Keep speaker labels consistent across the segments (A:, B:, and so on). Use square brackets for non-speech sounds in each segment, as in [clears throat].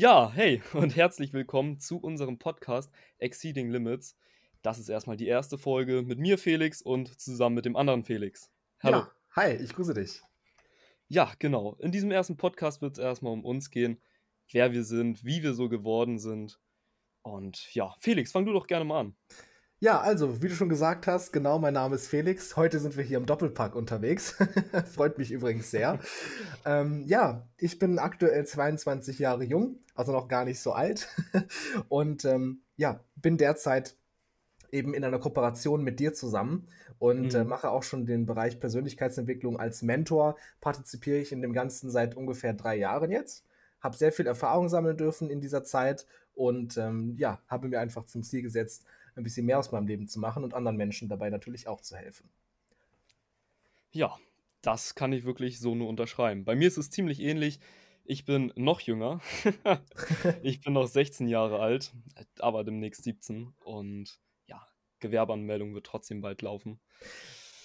A: Ja, hey und herzlich willkommen zu unserem Podcast Exceeding Limits. Das ist erstmal die erste Folge mit mir, Felix, und zusammen mit dem anderen Felix.
B: Hallo. Ja, hi, ich grüße dich.
A: Ja, genau. In diesem ersten Podcast wird es erstmal um uns gehen, wer wir sind, wie wir so geworden sind. Und ja, Felix, fang du doch gerne mal an.
B: Ja, also, wie du schon gesagt hast, genau, mein Name ist Felix. Heute sind wir hier im Doppelpack unterwegs. [laughs] Freut mich übrigens sehr. [laughs] ähm, ja, ich bin aktuell 22 Jahre jung, also noch gar nicht so alt. [laughs] und ähm, ja, bin derzeit eben in einer Kooperation mit dir zusammen und äh, mhm. äh, mache auch schon den Bereich Persönlichkeitsentwicklung als Mentor. Partizipiere ich in dem Ganzen seit ungefähr drei Jahren jetzt. Habe sehr viel Erfahrung sammeln dürfen in dieser Zeit und ähm, ja, habe mir einfach zum Ziel gesetzt, ein bisschen mehr aus meinem Leben zu machen und anderen Menschen dabei natürlich auch zu helfen.
A: Ja, das kann ich wirklich so nur unterschreiben. Bei mir ist es ziemlich ähnlich. Ich bin noch jünger. [laughs] ich bin noch 16 Jahre alt, aber demnächst 17. Und ja, Gewerbeanmeldung wird trotzdem bald laufen.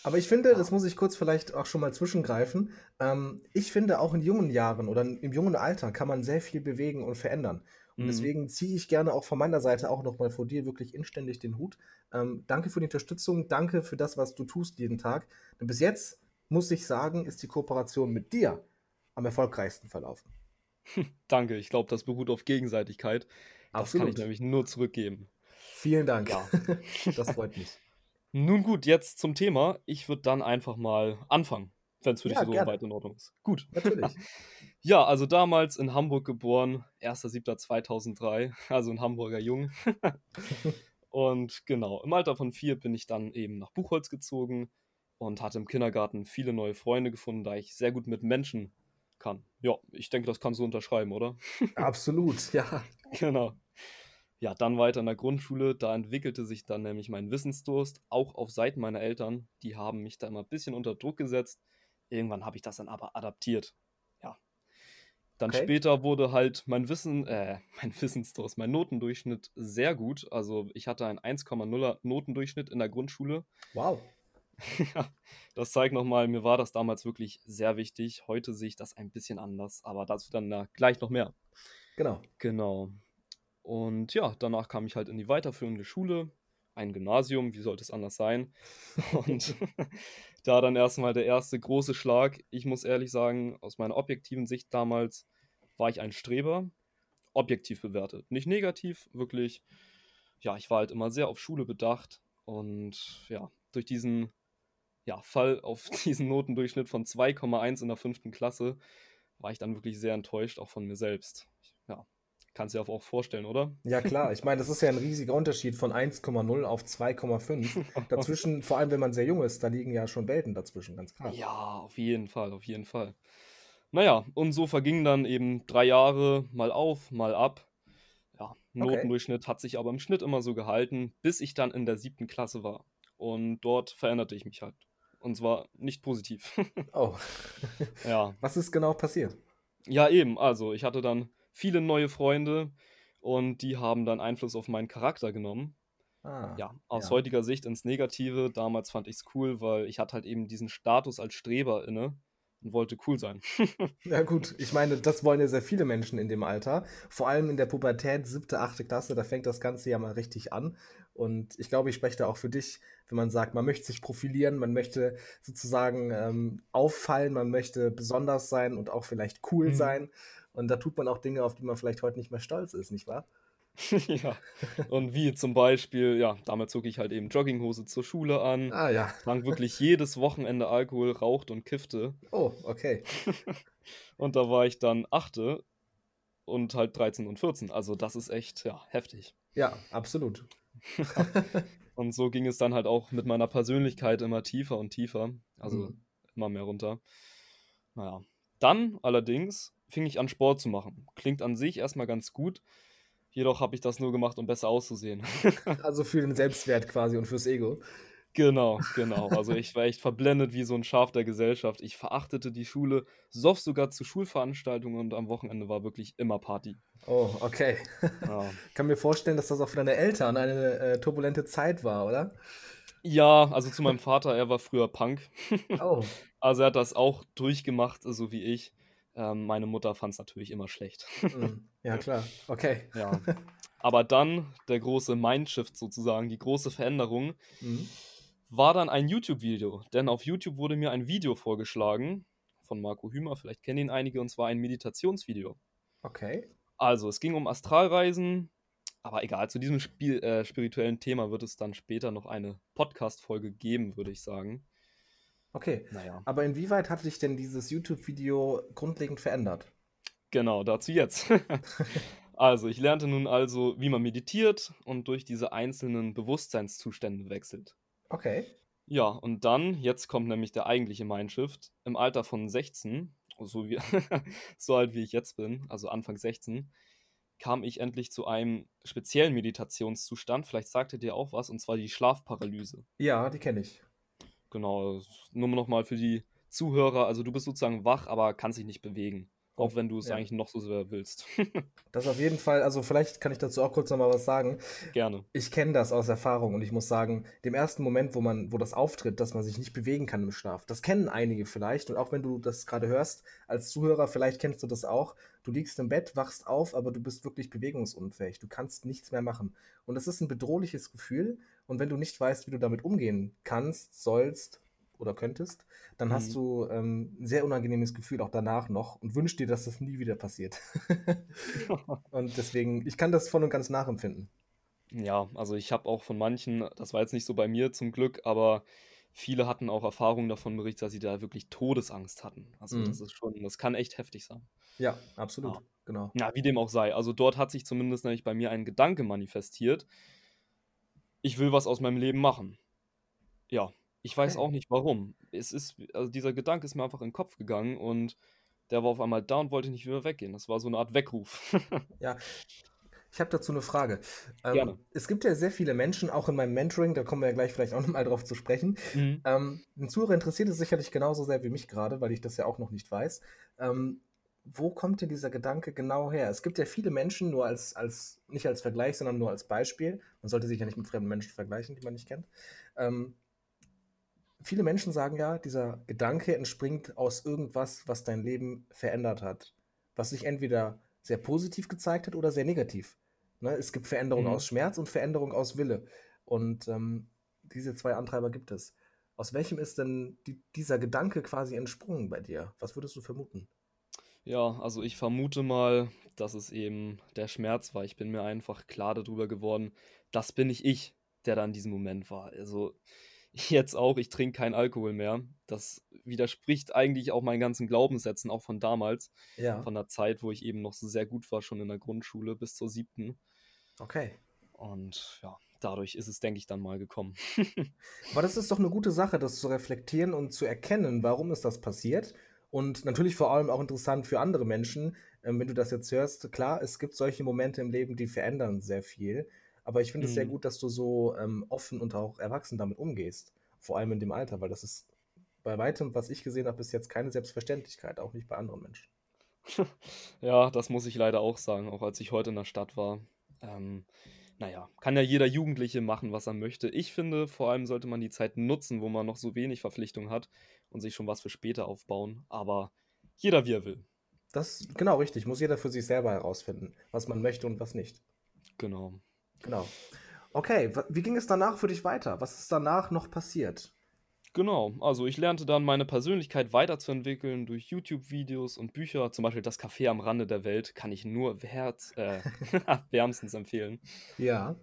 B: Aber ich finde, das muss ich kurz vielleicht auch schon mal zwischengreifen. Ähm, ich finde, auch in jungen Jahren oder im jungen Alter kann man sehr viel bewegen und verändern. Und mhm. deswegen ziehe ich gerne auch von meiner Seite auch nochmal vor dir wirklich inständig den Hut. Ähm, danke für die Unterstützung, danke für das, was du tust jeden Tag. Denn bis jetzt, muss ich sagen, ist die Kooperation mit dir am erfolgreichsten verlaufen. [laughs]
A: danke, ich glaube, das beruht auf Gegenseitigkeit. Das Absolut. kann ich nämlich nur zurückgeben.
B: Vielen Dank. Ja. [laughs] das freut mich. [laughs]
A: Nun gut, jetzt zum Thema. Ich würde dann einfach mal anfangen, wenn es für ja, dich so gerne. weit in Ordnung ist. Gut. Natürlich. [laughs] Ja, also damals in Hamburg geboren, 1.7.2003, also ein Hamburger Jung. [laughs] und genau, im Alter von vier bin ich dann eben nach Buchholz gezogen und hatte im Kindergarten viele neue Freunde gefunden, da ich sehr gut mit Menschen kann. Ja, ich denke, das kannst du unterschreiben, oder? [laughs]
B: Absolut, ja.
A: Genau. Ja, dann weiter in der Grundschule, da entwickelte sich dann nämlich mein Wissensdurst, auch auf Seiten meiner Eltern. Die haben mich da immer ein bisschen unter Druck gesetzt. Irgendwann habe ich das dann aber adaptiert. Dann okay. später wurde halt mein Wissen, äh, [laughs] mein Wissensdurst, mein Notendurchschnitt sehr gut. Also ich hatte einen 1,0er Notendurchschnitt in der Grundschule.
B: Wow. [laughs]
A: ja, das zeigt nochmal, mir war das damals wirklich sehr wichtig. Heute sehe ich das ein bisschen anders, aber dazu dann na, gleich noch mehr.
B: Genau.
A: Genau. Und ja, danach kam ich halt in die weiterführende Schule, ein Gymnasium, wie sollte es anders sein? [laughs] Und da dann erstmal der erste große Schlag. Ich muss ehrlich sagen, aus meiner objektiven Sicht damals war ich ein Streber, objektiv bewertet. Nicht negativ, wirklich. Ja, ich war halt immer sehr auf Schule bedacht und ja, durch diesen ja, Fall auf [laughs] diesen Notendurchschnitt von 2,1 in der fünften Klasse war ich dann wirklich sehr enttäuscht, auch von mir selbst. Ja, Kannst du dir auch vorstellen, oder?
B: Ja, klar. Ich meine, das ist ja ein riesiger Unterschied von 1,0 auf 2,5. [laughs] Dazwischen, vor allem wenn man sehr jung ist, da liegen ja schon Welten dazwischen, ganz klar.
A: Ja, auf jeden Fall, auf jeden Fall. Naja, und so vergingen dann eben drei Jahre mal auf, mal ab. Ja, Notendurchschnitt okay. hat sich aber im Schnitt immer so gehalten, bis ich dann in der siebten Klasse war. Und dort veränderte ich mich halt. Und zwar nicht positiv. [laughs]
B: oh. ja. [laughs] Was ist genau passiert?
A: Ja, eben. Also, ich hatte dann viele neue Freunde und die haben dann Einfluss auf meinen Charakter genommen. Ah, ja, aus ja. heutiger Sicht ins Negative. Damals fand ich es cool, weil ich hatte halt eben diesen Status als Streber inne und wollte cool sein. [laughs]
B: ja gut, ich meine, das wollen ja sehr viele Menschen in dem Alter. Vor allem in der Pubertät, siebte, achte Klasse, da fängt das Ganze ja mal richtig an. Und ich glaube, ich spreche da auch für dich, wenn man sagt, man möchte sich profilieren, man möchte sozusagen ähm, auffallen, man möchte besonders sein und auch vielleicht cool mhm. sein. Und da tut man auch Dinge, auf die man vielleicht heute nicht mehr stolz ist, nicht wahr? [laughs]
A: ja. Und wie zum Beispiel, ja, damals zog ich halt eben Jogginghose zur Schule an.
B: Ah, ja.
A: Trank wirklich jedes Wochenende Alkohol, raucht und kiffte.
B: Oh, okay. [laughs]
A: und da war ich dann achte und halt 13 und 14. Also, das ist echt, ja, heftig.
B: Ja, absolut. [laughs]
A: und so ging es dann halt auch mit meiner Persönlichkeit immer tiefer und tiefer. Also, mhm. immer mehr runter. Naja. Dann allerdings fing ich an, Sport zu machen. Klingt an sich erstmal ganz gut. Jedoch habe ich das nur gemacht, um besser auszusehen. [laughs]
B: also für den Selbstwert quasi und fürs Ego.
A: Genau, genau. Also ich war echt verblendet wie so ein Schaf der Gesellschaft. Ich verachtete die Schule, soff sogar zu Schulveranstaltungen und am Wochenende war wirklich immer Party.
B: Oh, okay. Ja. [laughs] Kann mir vorstellen, dass das auch für deine Eltern eine äh, turbulente Zeit war, oder?
A: Ja, also zu meinem Vater, er war früher Punk. Oh. [laughs] Also er hat das auch durchgemacht, so wie ich. Ähm, meine Mutter fand es natürlich immer schlecht.
B: Mhm. Ja, klar. Okay. [laughs]
A: Ja. [laughs] Aber dann der große Mindshift sozusagen, die große Veränderung,
B: Mhm.
A: war dann ein YouTube-Video. Denn auf YouTube wurde mir ein Video vorgeschlagen von Marco Hümer, vielleicht kennen ihn einige, und zwar ein Meditationsvideo.
B: Okay.
A: Also, es ging um Astralreisen, aber egal, zu diesem Spiel, äh, spirituellen Thema wird es dann später noch eine Podcast-Folge geben, würde ich sagen.
B: Okay.
A: Naja,
B: Aber inwieweit hat dich denn dieses YouTube-Video grundlegend verändert?
A: genau, dazu jetzt. [laughs] Also, ich lernte nun also, wie man meditiert und durch diese einzelnen Bewusstseinszustände wechselt.
B: Okay.
A: Ja, und dann, jetzt kommt nämlich der eigentliche Mindshift. Im Alter von 16, so, wie, [laughs] so alt wie ich jetzt bin, also Anfang 16, kam ich endlich zu einem speziellen Meditationszustand. Vielleicht sagte dir auch was, und zwar die Schlafparalyse.
B: Ja, die kenne ich.
A: Genau, nur noch mal für die Zuhörer. Also, du bist sozusagen wach, aber kannst dich nicht bewegen. Auch wenn du es
B: Ja.
A: eigentlich noch so sehr willst. [laughs]
B: Das auf jeden Fall, also vielleicht kann ich dazu auch kurz nochmal was sagen.
A: Gerne.
B: Ich kenne das aus Erfahrung und ich muss sagen, dem ersten Moment, wo man, wo das auftritt, dass man sich nicht bewegen kann im Schlaf, das kennen einige vielleicht. Und auch wenn du das gerade hörst, als Zuhörer, vielleicht kennst du das auch. Du liegst im Bett, wachst auf, aber du bist wirklich bewegungsunfähig. Du kannst nichts mehr machen. Und das ist ein bedrohliches Gefühl. Und wenn du nicht weißt, wie du damit umgehen kannst, sollst oder könntest, dann hast
A: Mhm.
B: du ähm, ein sehr unangenehmes Gefühl auch danach noch und wünschst dir, dass das nie wieder passiert. [laughs] und deswegen, ich kann das voll und ganz nachempfinden.
A: Ja, also ich habe auch von manchen, das war jetzt nicht so bei mir zum Glück, aber viele hatten auch Erfahrungen davon berichtet, dass sie da wirklich Todesangst hatten. Also
B: Mhm.
A: das ist schon, das kann echt heftig sein.
B: Ja, absolut.
A: Ja.
B: Genau.
A: Ja, wie dem auch sei. Also dort hat sich zumindest nämlich bei mir ein Gedanke manifestiert. Ich will was aus meinem Leben machen. Ja, ich weiß auch nicht warum. Es ist, also dieser Gedanke ist mir einfach in den Kopf gegangen und der war auf einmal da und wollte nicht wieder weggehen. Das war so eine Art Weckruf. [laughs]
B: Ja, ich habe dazu eine Frage. Ähm,
A: Gerne.
B: es gibt ja sehr viele Menschen, auch in meinem Mentoring, da kommen wir ja gleich vielleicht auch nochmal drauf zu sprechen.
A: Mhm.
B: Ähm, den Zuhörer interessiert es sicherlich genauso sehr wie mich gerade, weil ich das ja auch noch nicht weiß. Ähm, wo kommt denn dieser Gedanke genau her? Es gibt ja viele Menschen, nur als, als, nicht als Vergleich, sondern nur als Beispiel. Man sollte sich ja nicht mit fremden Menschen vergleichen, die man nicht kennt. Ähm, viele Menschen sagen ja, dieser Gedanke entspringt aus irgendwas, was dein Leben verändert hat. Was sich entweder sehr positiv gezeigt hat oder sehr negativ. Ne? Es gibt Veränderung
A: Mhm.
B: aus Schmerz und Veränderung aus Wille. Und ähm, diese zwei Antreiber gibt es. Aus welchem ist denn die, dieser Gedanke quasi entsprungen bei dir? Was würdest du vermuten?
A: Ja, also ich vermute mal, dass es eben der Schmerz war. Ich bin mir einfach klar darüber geworden, das bin nicht ich, der da in diesem Moment war. Also [laughs] jetzt auch, ich trinke keinen Alkohol mehr. Das widerspricht eigentlich auch meinen ganzen Glaubenssätzen, auch von damals,
B: Ja,
A: von der Zeit, wo ich eben noch so sehr gut war, schon in der Grundschule bis zur siebten.
B: okay.
A: Und ja, dadurch ist es, denke ich, dann mal gekommen. [laughs]
B: Aber das ist doch eine gute Sache, das zu reflektieren und zu erkennen, warum ist das passiert. Und natürlich vor allem auch interessant für andere Menschen, ähm, wenn du das jetzt hörst. Klar, es gibt solche Momente im Leben, die verändern sehr viel. Aber ich finde es sehr
A: Mhm.
B: gut, dass du so ähm, offen und auch erwachsen damit umgehst. Vor allem in dem Alter, weil das ist bei weitem, was ich gesehen habe, bis jetzt keine Selbstverständlichkeit, auch nicht bei anderen Menschen. [laughs]
A: Ja, das muss ich leider auch sagen, auch als ich heute in der Stadt war. Ähm, naja, kann ja jeder Jugendliche machen, was er möchte. Ich finde, vor allem sollte man die Zeit nutzen, wo man noch so wenig Verpflichtung hat und sich schon was für später aufbauen. Aber jeder wie er will.
B: Das genau richtig, muss jeder für sich selber herausfinden, was man möchte und was nicht.
A: Genau.
B: Genau. Okay, wie ging es danach für dich weiter? Was ist danach noch passiert?
A: Genau, also ich lernte dann meine Persönlichkeit weiterzuentwickeln durch YouTube-Videos und Bücher. Zum Beispiel Das Café am Rande der Welt kann ich nur herz, äh, [laughs] wärmstens empfehlen.
B: Ja.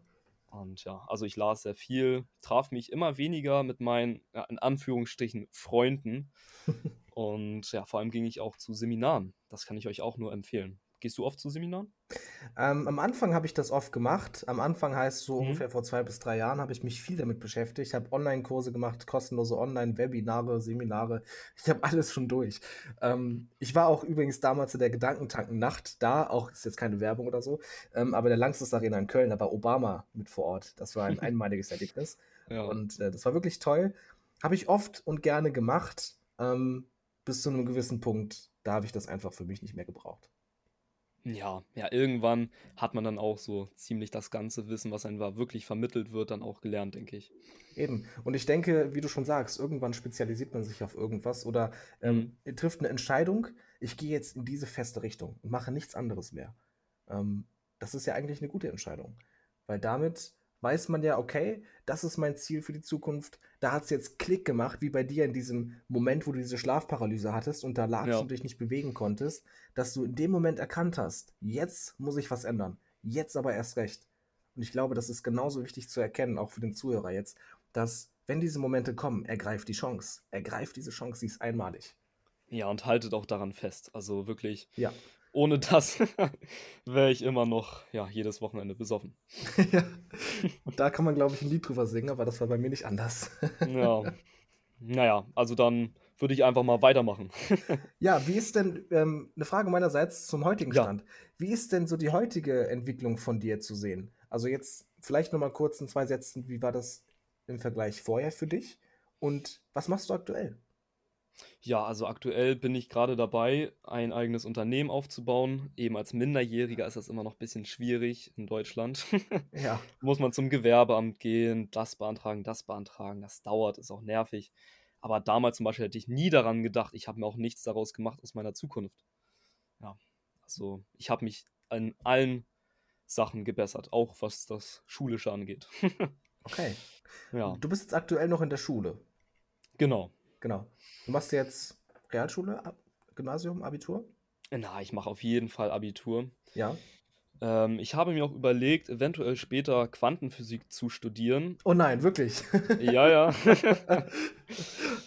A: Und ja, also ich las sehr viel, traf mich immer weniger mit meinen, ja, in Anführungsstrichen, Freunden. [laughs] Und ja, vor allem ging ich auch zu Seminaren. Das kann ich euch auch nur empfehlen. Gehst du oft zu Seminaren?
B: Ähm, am Anfang habe ich das oft gemacht. Am Anfang heißt so
A: Mhm.
B: ungefähr vor zwei bis drei Jahren habe ich mich viel damit beschäftigt. Ich habe Online-Kurse gemacht, kostenlose Online-Webinare, Seminare. Ich habe alles schon durch. Ähm, ich war auch übrigens damals in der Gedankentanken-Nacht da, auch ist jetzt keine Werbung oder so, ähm, aber der Langstes Arena in Köln, da war Obama mit vor Ort. Das war ein [laughs] einmaliges Erlebnis.
A: Ja.
B: Und äh, das war wirklich toll. Habe ich oft und gerne gemacht, ähm, bis zu einem gewissen Punkt. Da habe ich das einfach für mich nicht mehr gebraucht.
A: Ja, ja, irgendwann hat man dann auch so ziemlich das ganze Wissen, was einem da wirklich vermittelt wird, dann auch gelernt, denke ich.
B: Eben. Und ich denke, wie du schon sagst, irgendwann spezialisiert man sich auf irgendwas oder ähm,
A: Mhm.
B: trifft eine Entscheidung, ich gehe jetzt in diese feste Richtung und mache nichts anderes mehr. Ähm, das ist ja eigentlich eine gute Entscheidung, weil damit weiß man ja, okay, das ist mein Ziel für die Zukunft. Da hat es jetzt Klick gemacht, wie bei dir in diesem Moment, wo du diese Schlafparalyse hattest und da lagst
A: Ja.
B: und dich nicht bewegen konntest, dass du in dem Moment erkannt hast, jetzt muss ich was ändern. Jetzt aber erst recht. Und ich glaube, das ist genauso wichtig zu erkennen, auch für den Zuhörer jetzt, dass, wenn diese Momente kommen, ergreift die Chance. Ergreift diese Chance, sie ist einmalig.
A: Ja, und haltet auch daran fest. Also wirklich,
B: Ja.
A: Ohne das [laughs] wäre ich immer noch, ja, jedes Wochenende besoffen. [laughs]
B: ja. Und da kann man, glaube ich, ein Lied drüber singen, aber das war bei mir nicht anders. [laughs]
A: Ja. Naja, also dann würde ich einfach mal weitermachen.
B: ja, wie ist denn, ähm, eine Frage meinerseits zum heutigen
A: Ja.
B: Stand. Wie ist denn so die heutige Entwicklung von dir zu sehen? Also jetzt vielleicht nochmal kurz in zwei Sätzen, wie war das im Vergleich vorher für dich? Und was machst du aktuell?
A: Ja, also aktuell bin ich gerade dabei, ein eigenes Unternehmen aufzubauen. Eben als Minderjähriger ist das immer noch ein bisschen schwierig in Deutschland. [laughs]
B: Ja,
A: Muss man zum Gewerbeamt gehen, das beantragen, das beantragen. Das dauert, ist auch nervig. Aber damals zum Beispiel hätte ich nie daran gedacht. Ich habe mir auch nichts daraus gemacht aus meiner Zukunft. Ja, also ich habe mich an allen Sachen gebessert, auch was das Schulische angeht. [laughs]
B: okay.
A: Ja,
B: Du bist jetzt aktuell noch in der Schule.
A: genau.
B: Genau. Du machst jetzt Realschule, Ab Gymnasium, Abitur?
A: Na, ich mache auf jeden Fall Abitur.
B: Ja.
A: Ähm, ich habe mir auch überlegt, eventuell später Quantenphysik zu studieren.
B: Oh nein, wirklich. [laughs]
A: Ja, ja. [laughs]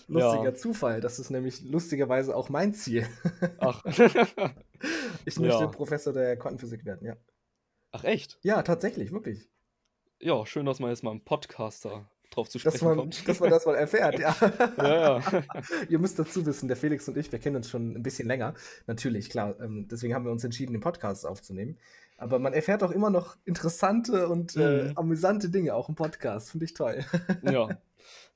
B: Lustiger
A: Ja.
B: Zufall. Das ist nämlich lustigerweise auch mein Ziel.
A: Ach. [laughs]
B: Ich möchte
A: Ja.
B: Professor der Quantenphysik werden, ja.
A: Ach, echt?
B: Ja, tatsächlich, wirklich.
A: Ja, schön, dass man jetzt mal im Podcaster drauf zu
B: Dass
A: sprechen
B: man,
A: kommt.
B: dass man das mal erfährt, ja. [laughs]
A: Ja, ja. [laughs]
B: Ihr müsst dazu wissen, der Felix und ich, wir kennen uns schon ein bisschen länger. Natürlich, klar. Ähm, deswegen haben wir uns entschieden, den Podcast aufzunehmen. Aber man erfährt auch immer noch interessante und äh,
A: Mhm.
B: amüsante Dinge, auch im Podcast. Finde ich toll. [laughs]
A: Ja.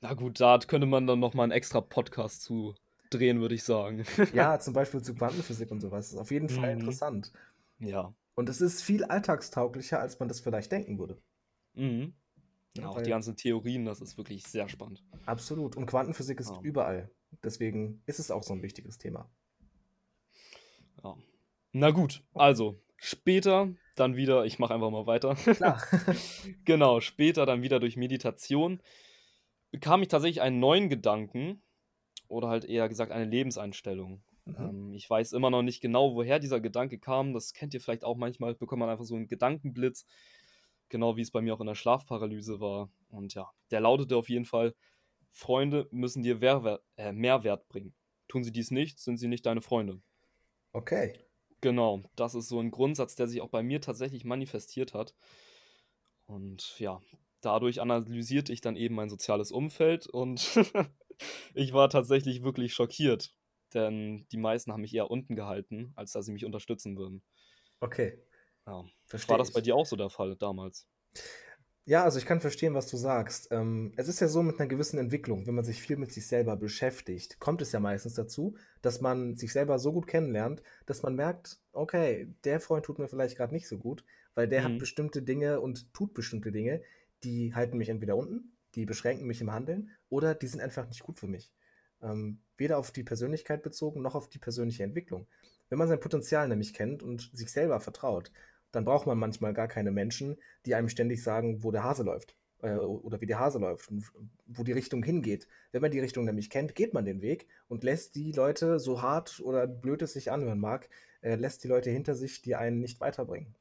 A: Na gut, da könnte man dann nochmal einen extra Podcast zu drehen, würde ich sagen.
B: ja, zum Beispiel zu Quantenphysik und sowas. Ist auf jeden Fall
A: Mhm.
B: interessant.
A: Ja.
B: Und es ist viel alltagstauglicher, als man das vielleicht denken würde.
A: Mhm. Ja, auch die ganzen Theorien, das ist wirklich sehr spannend.
B: Absolut. Und Quantenphysik ist
A: Ja.
B: überall. Deswegen ist es auch so ein wichtiges Thema.
A: Ja. Na gut, also später dann wieder, ich mache einfach mal weiter. [laughs]
B: Klar.
A: Genau, später dann wieder durch Meditation bekam ich tatsächlich einen neuen Gedanken oder halt eher gesagt eine Lebenseinstellung.
B: Mhm.
A: Ähm, ich weiß immer noch nicht genau, woher dieser Gedanke kam. Das kennt ihr vielleicht auch manchmal, bekommt man einfach so einen Gedankenblitz, genau wie es bei mir auch in der Schlafparalyse war. Und ja, der lautete auf jeden Fall, Freunde müssen dir Mehrwert, äh, Mehrwert bringen. Tun sie dies nicht, sind sie nicht deine Freunde.
B: Okay.
A: Genau, das ist so ein Grundsatz, der sich auch bei mir tatsächlich manifestiert hat. Und ja, dadurch analysierte ich dann eben mein soziales Umfeld und [laughs] ich war tatsächlich wirklich schockiert, denn die meisten haben mich eher unten gehalten, als dass sie mich unterstützen würden.
B: Okay.
A: Ja.
B: Verstehe.
A: War das
B: ich.
A: bei dir auch so der Fall damals?
B: Ja, also ich kann verstehen, was du sagst. Ähm, es ist ja so mit einer gewissen Entwicklung, wenn man sich viel mit sich selber beschäftigt, kommt es ja meistens dazu, dass man sich selber so gut kennenlernt, dass man merkt, okay, der Freund tut mir vielleicht gerade nicht so gut, weil der hat
A: Mhm.
B: bestimmte Dinge und tut bestimmte Dinge, die halten mich entweder unten, die beschränken mich im Handeln oder die sind einfach nicht gut für mich. Ähm, weder auf die Persönlichkeit bezogen noch auf die persönliche Entwicklung. Wenn man sein Potenzial nämlich kennt und sich selber vertraut, dann braucht man manchmal gar keine Menschen, die einem ständig sagen, wo der Hase läuft äh, oder wie der Hase läuft und wo die Richtung hingeht. Wenn man die Richtung nämlich kennt, geht man den Weg und lässt die Leute, so hart oder blöd es sich anhören mag, äh, lässt die Leute hinter sich, die einen nicht weiterbringen.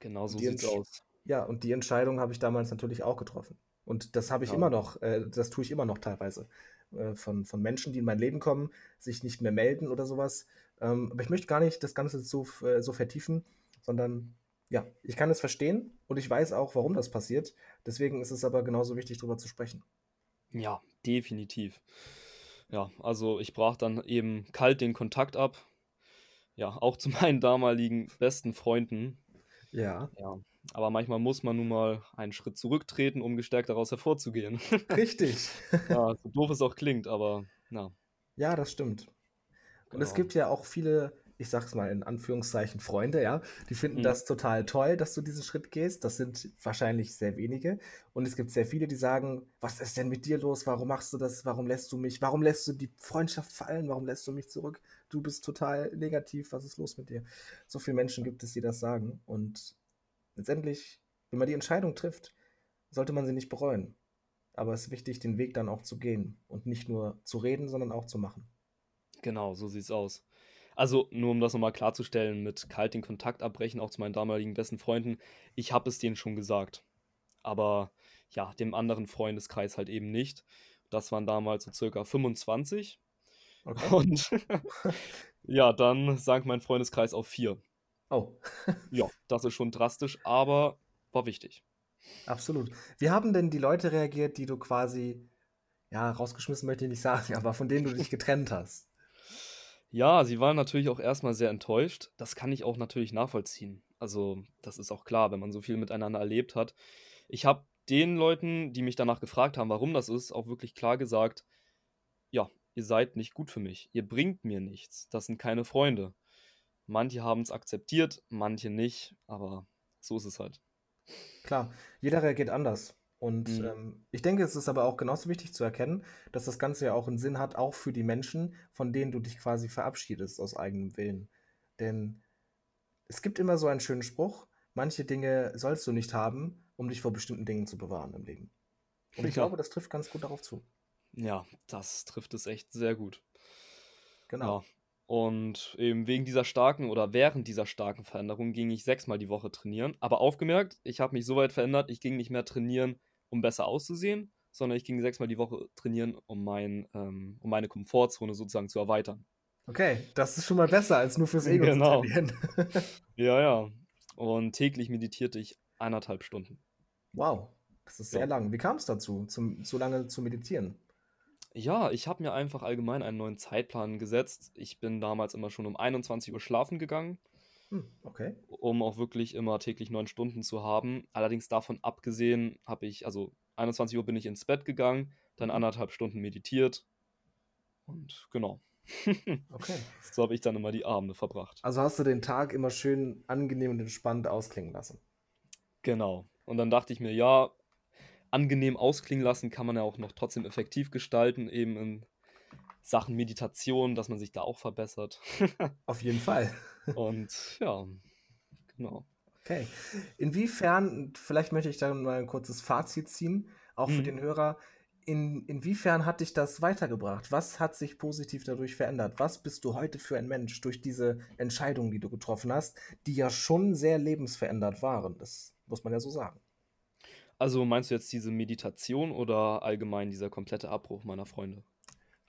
A: Genau so sieht's aus.
B: Ja, und die Entscheidung habe ich damals natürlich auch getroffen. Und das habe ich
A: Ja.
B: immer noch, äh, das tue ich immer noch teilweise. Äh, von, von Menschen, die in mein Leben kommen, sich nicht mehr melden oder sowas. Ähm, aber ich möchte gar nicht das Ganze so, äh, so vertiefen, sondern ja, ich kann es verstehen und ich weiß auch, warum das passiert. Deswegen ist es aber genauso wichtig, darüber zu sprechen.
A: Ja, definitiv. Ja, also ich brach dann eben kalt den Kontakt ab. Ja, auch zu [laughs] meinen damaligen besten Freunden.
B: Ja,
A: Ja, aber manchmal muss man nun mal einen Schritt zurücktreten, um gestärkt daraus hervorzugehen. [laughs]
B: richtig.
A: Ja, so doof es auch klingt, aber na,
B: Ja, das stimmt. Und es
A: genau.
B: gibt ja auch viele ich sag's mal in Anführungszeichen Freunde, ja, die finden
A: Mhm.
B: das total toll, dass du diesen Schritt gehst. Das sind wahrscheinlich sehr wenige. Und es gibt sehr viele, die sagen, was ist denn mit dir los? Warum machst du das? Warum lässt du mich? Warum lässt du die Freundschaft fallen? Warum lässt du mich zurück? Du bist total negativ. Was ist los mit dir? So viele Menschen gibt es, die das sagen. Und letztendlich, wenn man die Entscheidung trifft, sollte man sie nicht bereuen. Aber es ist wichtig, den Weg dann auch zu gehen und nicht nur zu reden, sondern auch zu machen.
A: Genau, so sieht's aus. Also, nur um das nochmal klarzustellen, mit kalt den Kontakt abbrechen, auch zu meinen damaligen besten Freunden. Ich habe es denen schon gesagt. Aber ja, dem anderen Freundeskreis halt eben nicht. Das waren damals so circa 25.
B: Okay.
A: Und [laughs] ja, dann sank mein Freundeskreis auf vier.
B: Oh, [laughs]
A: Ja, das ist schon drastisch, aber war wichtig.
B: absolut. Wie haben denn die Leute reagiert, die du quasi, ja, rausgeschmissen möchte ich nicht sagen, [laughs] aber von denen du dich getrennt hast?
A: Ja, sie waren natürlich auch erstmal sehr enttäuscht. Das kann ich auch natürlich nachvollziehen. Also, das ist auch klar, wenn man so viel miteinander erlebt hat. Ich habe den Leuten, die mich danach gefragt haben, warum das ist, auch wirklich klar gesagt, ja, ihr seid nicht gut für mich. Ihr bringt mir nichts. Das sind keine Freunde. Manche haben es akzeptiert, manche nicht, aber so ist es halt.
B: Klar, jeder reagiert anders. Und
A: Mhm.
B: ähm, ich denke, es ist aber auch genauso wichtig zu erkennen, dass das Ganze ja auch einen Sinn hat, auch für die Menschen, von denen du dich quasi verabschiedest aus eigenem Willen. Denn es gibt immer so einen schönen Spruch, manche Dinge sollst du nicht haben, um dich vor bestimmten Dingen zu bewahren im Leben. Und ich glaube, das trifft ganz gut darauf zu.
A: Ja, das trifft es echt sehr gut.
B: Genau.
A: Ja. Und eben wegen dieser starken oder während dieser starken Veränderung ging ich sechsmal die Woche trainieren. Aber aufgemerkt, ich habe mich so weit verändert, ich ging nicht mehr trainieren, um besser auszusehen, sondern ich ging sechsmal die Woche trainieren, um, mein, ähm, um meine Komfortzone sozusagen zu erweitern.
B: Okay, das ist schon mal besser, als nur fürs Ego
A: Genau.
B: zu trainieren. [laughs]
A: Ja, ja. Und täglich meditierte ich eineinhalb Stunden.
B: wow, das ist sehr
A: Ja.
B: lang. Wie kam es dazu, zum, so lange zu meditieren?
A: Ja, ich habe mir einfach allgemein einen neuen Zeitplan gesetzt. Ich bin damals immer schon um 21 Uhr schlafen gegangen.
B: Hm, okay.
A: um auch wirklich immer täglich neun Stunden zu haben. Allerdings davon abgesehen habe ich, also 21 Uhr bin ich ins Bett gegangen, dann
B: Mhm.
A: anderthalb Stunden meditiert und genau. [laughs]
B: Okay.
A: so habe ich dann immer die Abende verbracht.
B: Also hast du den Tag immer schön angenehm und entspannt ausklingen lassen.
A: Genau. Und dann dachte ich mir, ja, angenehm ausklingen lassen kann man ja auch noch trotzdem effektiv gestalten, eben in Sachen Meditation, dass man sich da auch verbessert. [laughs]
B: Auf jeden Fall.
A: und ja, genau.
B: Okay. Inwiefern, vielleicht möchte ich dann mal ein kurzes Fazit ziehen, auch für
A: Mhm.
B: den Hörer. In, inwiefern hat dich das weitergebracht? Was hat sich positiv dadurch verändert? Was bist du heute für ein Mensch durch diese Entscheidungen, die du getroffen hast, die ja schon sehr lebensverändert waren? Das muss man ja so sagen.
A: Also meinst du jetzt diese Meditation oder allgemein dieser komplette Abbruch meiner Freunde?